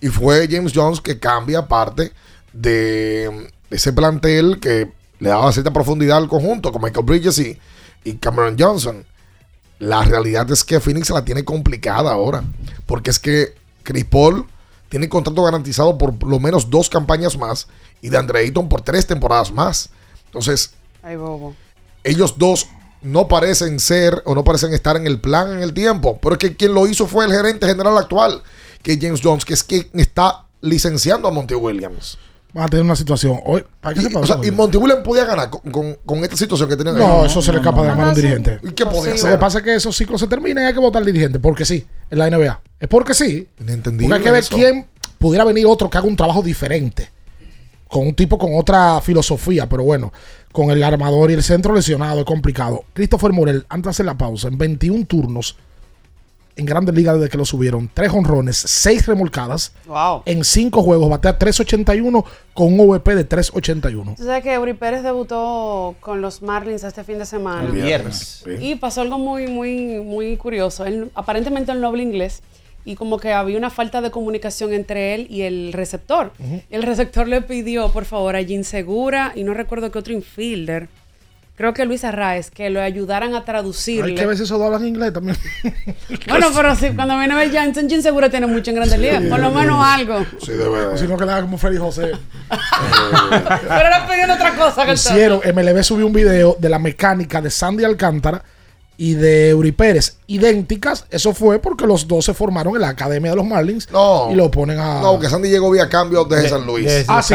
Y fue James Jones que cambia parte de ese plantel que le daba cierta profundidad al conjunto, con Michael Bridges y, y Cameron Johnson. La realidad es que Phoenix la tiene complicada ahora. Porque es que Chris Paul tiene contrato garantizado por lo menos dos campañas más y de Andre Ayton por tres temporadas más. Entonces, Ay, bobo. ellos dos no parecen ser o no parecen estar en el plan en el tiempo. Pero es que quien lo hizo fue el gerente general actual, que es James Jones, que es quien está licenciando a Monty Williams. Van a tener una situación. Hoy, ¿para qué se O sea, y Monty Williams podía ganar con, con- con esta situación que tenían No, eso se le escapa de la mano a un dirigente. ¿Y qué podía Lo hacer? que pasa es que esos ciclos se terminan y hay que votar al dirigente. Porque sí, en la NBA. Es porque sí. Porque hay que ver eso. quién pudiera venir otro que haga un trabajo diferente. Con un tipo con otra filosofía. Pero bueno, con el armador y el centro lesionado es complicado. Christopher Morel, antes de hacer la pausa, en 21 turnos en Grandes Ligas desde que lo subieron, 3 honrones, 6 remolcadas. Wow. En 5 juegos, batea 3.81 con un OVP de 3.81. Tú sabes que Eury Pérez debutó con los Marlins este fin de semana. El viernes. Y pasó algo muy, muy, muy curioso. Él, aparentemente él no habla inglés y como que había una falta de comunicación entre él y el receptor. El receptor le pidió, por favor, a Jim Segura y no recuerdo qué otro infielder, creo que Luis Arraez, que lo ayudaran a traducirle. Hay que ver si eso hablan inglés también. *laughs* Bueno, pero sí, cuando viene a ver Jansen, Jim Segura tiene mucho en Grandes Ligas, por lo menos algo. Sí, de verdad. Si no, que le haga como Freddy José. *laughs* Pero era pidiendo otra cosa. que el Hicieron, MLB subió un video de la mecánica de Sandy Alcántara y de Eury Pérez, idénticas. Eso fue porque los dos se formaron en la Academia de los Marlins No. y lo ponen a. No, que Sandy llegó vía cambio desde San Luis. desde ah, sí,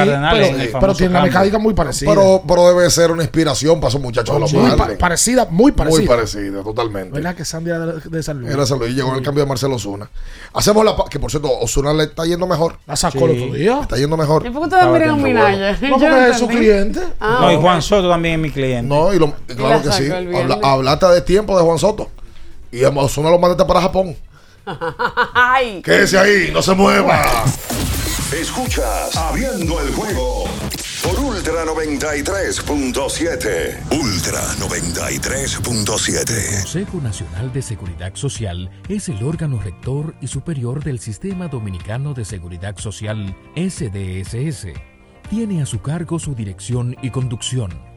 pero, tiene la mecánica muy parecida. Pero, pero debe ser una inspiración para esos muchachos de los muy pa- Marlins. parecida, muy parecida. Muy parecida, totalmente. ¿Verdad que Sandy era de, de San Luis? Era San Luis, llegó el cambio de Marcelo Osuna. Hacemos la que por cierto, Osuna le está yendo mejor. La sacó el otro día. Está yendo mejor. ¿Y por qué ustedes miran a Estaba Minaya? No, *laughs* porque es su cliente. Ah, no, y. Juan Soto también es mi cliente. No, y, lo, claro la que sí. sacó el viernes. Habla, hablaste de tiempo de Juan Soto. Y Osuna lo mandaste para Japón. *laughs* Quédese ahí, no se mueva. Escuchas Abriendo el juego por Ultra Ultra 93.7. Ultra 93.7. El Consejo Nacional de Seguridad Social es el órgano rector y superior del Sistema Dominicano de Seguridad Social, SDSS. Tiene a su cargo su dirección y conducción,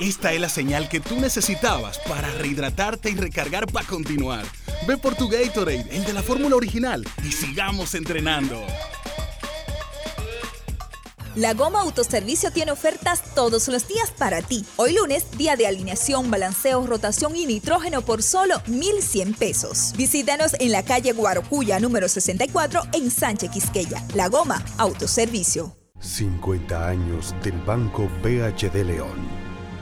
Esta es la señal que tú necesitabas para rehidratarte y recargar para continuar. Ve por tu Gatorade, el de la fórmula original, y sigamos entrenando. La Goma Autoservicio tiene ofertas todos los días para ti. Hoy lunes, día de alineación, balanceo, rotación y nitrógeno por solo 1,100 pesos. Visítanos en la calle Guarocuya, número 64, en Sánchez Quisqueya. La Goma Autoservicio. 50 años del Banco BHD León.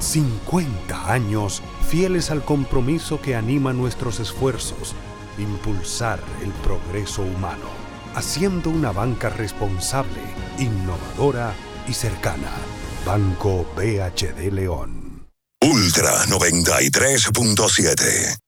50 años fieles al compromiso que anima nuestros esfuerzos, impulsar el progreso humano, haciendo una banca responsable, innovadora y cercana. Banco BHD León. Ultra 93.7.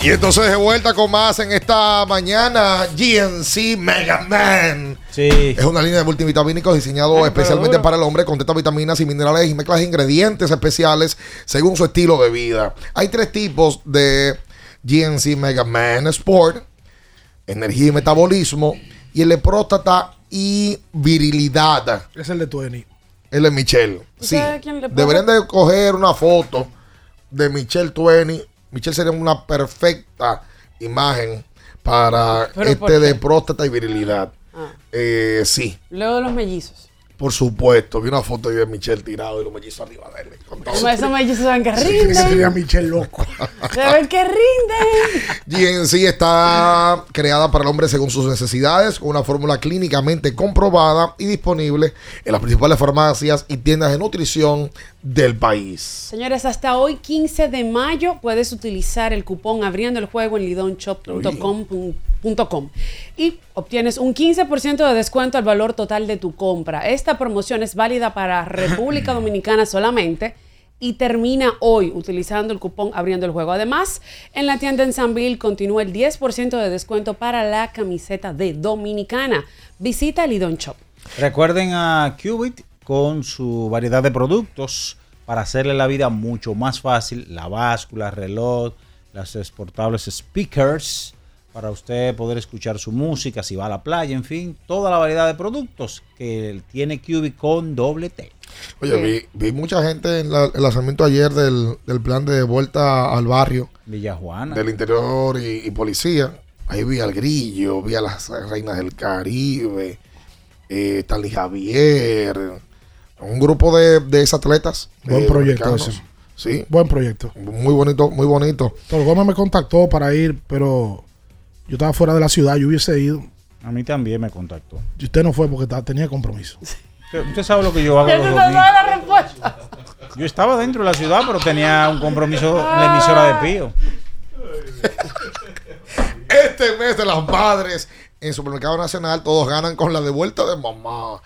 Y entonces de vuelta con más en esta mañana, GNC Mega Man. Sí. Es una línea de multivitamínicos diseñado especialmente para el hombre con vitaminas y minerales y mezclas de ingredientes especiales según su estilo de vida. Hay tres tipos de GNC Mega Man Sport, energía y metabolismo, y el de próstata y virilidad. Es el de Twenty. El de Michelle. Sí. ¿Sabe quién le Deberían de coger una foto de Michelle Twenty. Michelle sería una perfecta imagen para ¿Pero por este de próstata y virilidad. Ah. Eh, sí, Luego de los mellizos. por supuesto. Vi una foto de Michelle tirado y los mellizos arriba de él. Como esos mellizos van que Sí, sería rinden. Michelle loco. Se ven que rinden. GNC está creada para el hombre según sus necesidades, con una fórmula clínicamente comprobada y disponible en las principales farmacias y tiendas de nutrición del país. Señores, hasta hoy 15 de mayo puedes utilizar el cupón abriendo el juego en lidonshop.com.com y obtienes un 15% de descuento al valor total de tu compra. Esta promoción es válida para República Dominicana solamente y termina hoy utilizando el cupón abriendo el juego. Además, en la tienda en Sanville continúa el 10% de descuento para la camiseta de Dominicana. Visita Lidon Shop. Recuerden a Qubit con su variedad de productos para hacerle la vida mucho más fácil. La báscula, reloj, las exportables speakers para usted poder escuchar su música, si va a la playa, en fin, toda la variedad de productos que tiene Cubic con doble T. Oye, vi, vi mucha gente en la- el lanzamiento ayer del, del plan de vuelta al barrio. Villajuana. Del interior y, y policía. Ahí vi al Grillo, vi a las Reinas del Caribe, eh, Stanley Javier, un grupo de, de atletas. Buen eh, proyecto ese. Sí. Buen proyecto. Muy bonito, muy bonito. Toro Gómez me contactó para ir, pero yo estaba fuera de la ciudad, yo hubiese ido. A mí también me contactó. Y usted no fue porque tenía compromiso. Usted, usted sabe lo que yo hago Eso los no domingos. da la respuesta. Yo estaba dentro de la ciudad, pero tenía un compromiso en la emisora de Pío. Este mes de las madres en Supermercado Nacional, todos ganan con la devuelta de mamá.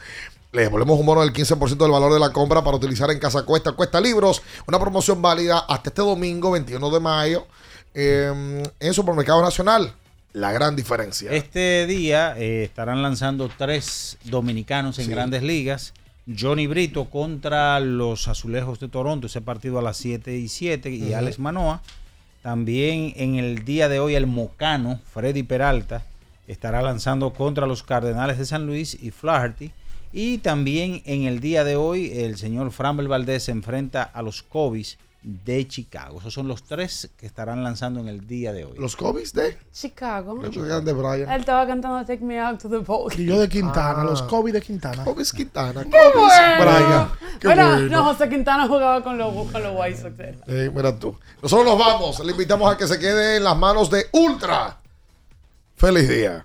Les devolvemos un bono del 15% del valor de la compra para utilizar en Casa Cuesta, Cuesta Libros. Una promoción válida hasta este domingo, 21 de mayo, eh, en Supermercado Nacional. La gran diferencia. Este día eh, estarán lanzando tres dominicanos en Sí. grandes ligas. Johnny Brito contra los Azulejos de Toronto, ese partido a las 7 y 7, y. Alex Manoa. También en el día de hoy el Mocano, Freddy Peralta, estará lanzando contra los Cardenales de San Luis y Flaherty. Y también en el día de hoy el señor Framber Valdez se enfrenta a los Cobis de Chicago. Esos son los tres que estarán lanzando en el día de hoy. ¿Los Cobis de? Chicago. Los de Brian. Él estaba cantando Take Me Out to the Boat. Y yo de Quintana, Ah. los COVID de Quintana. COVID Quintana. ¡Qué bueno! Brian. Qué bueno, bueno. no, José Quintana jugaba con los, con los White Sox. eh. Eh, mira tú. Nosotros nos vamos. Le invitamos a que se quede en las manos de Ultra. Feliz día.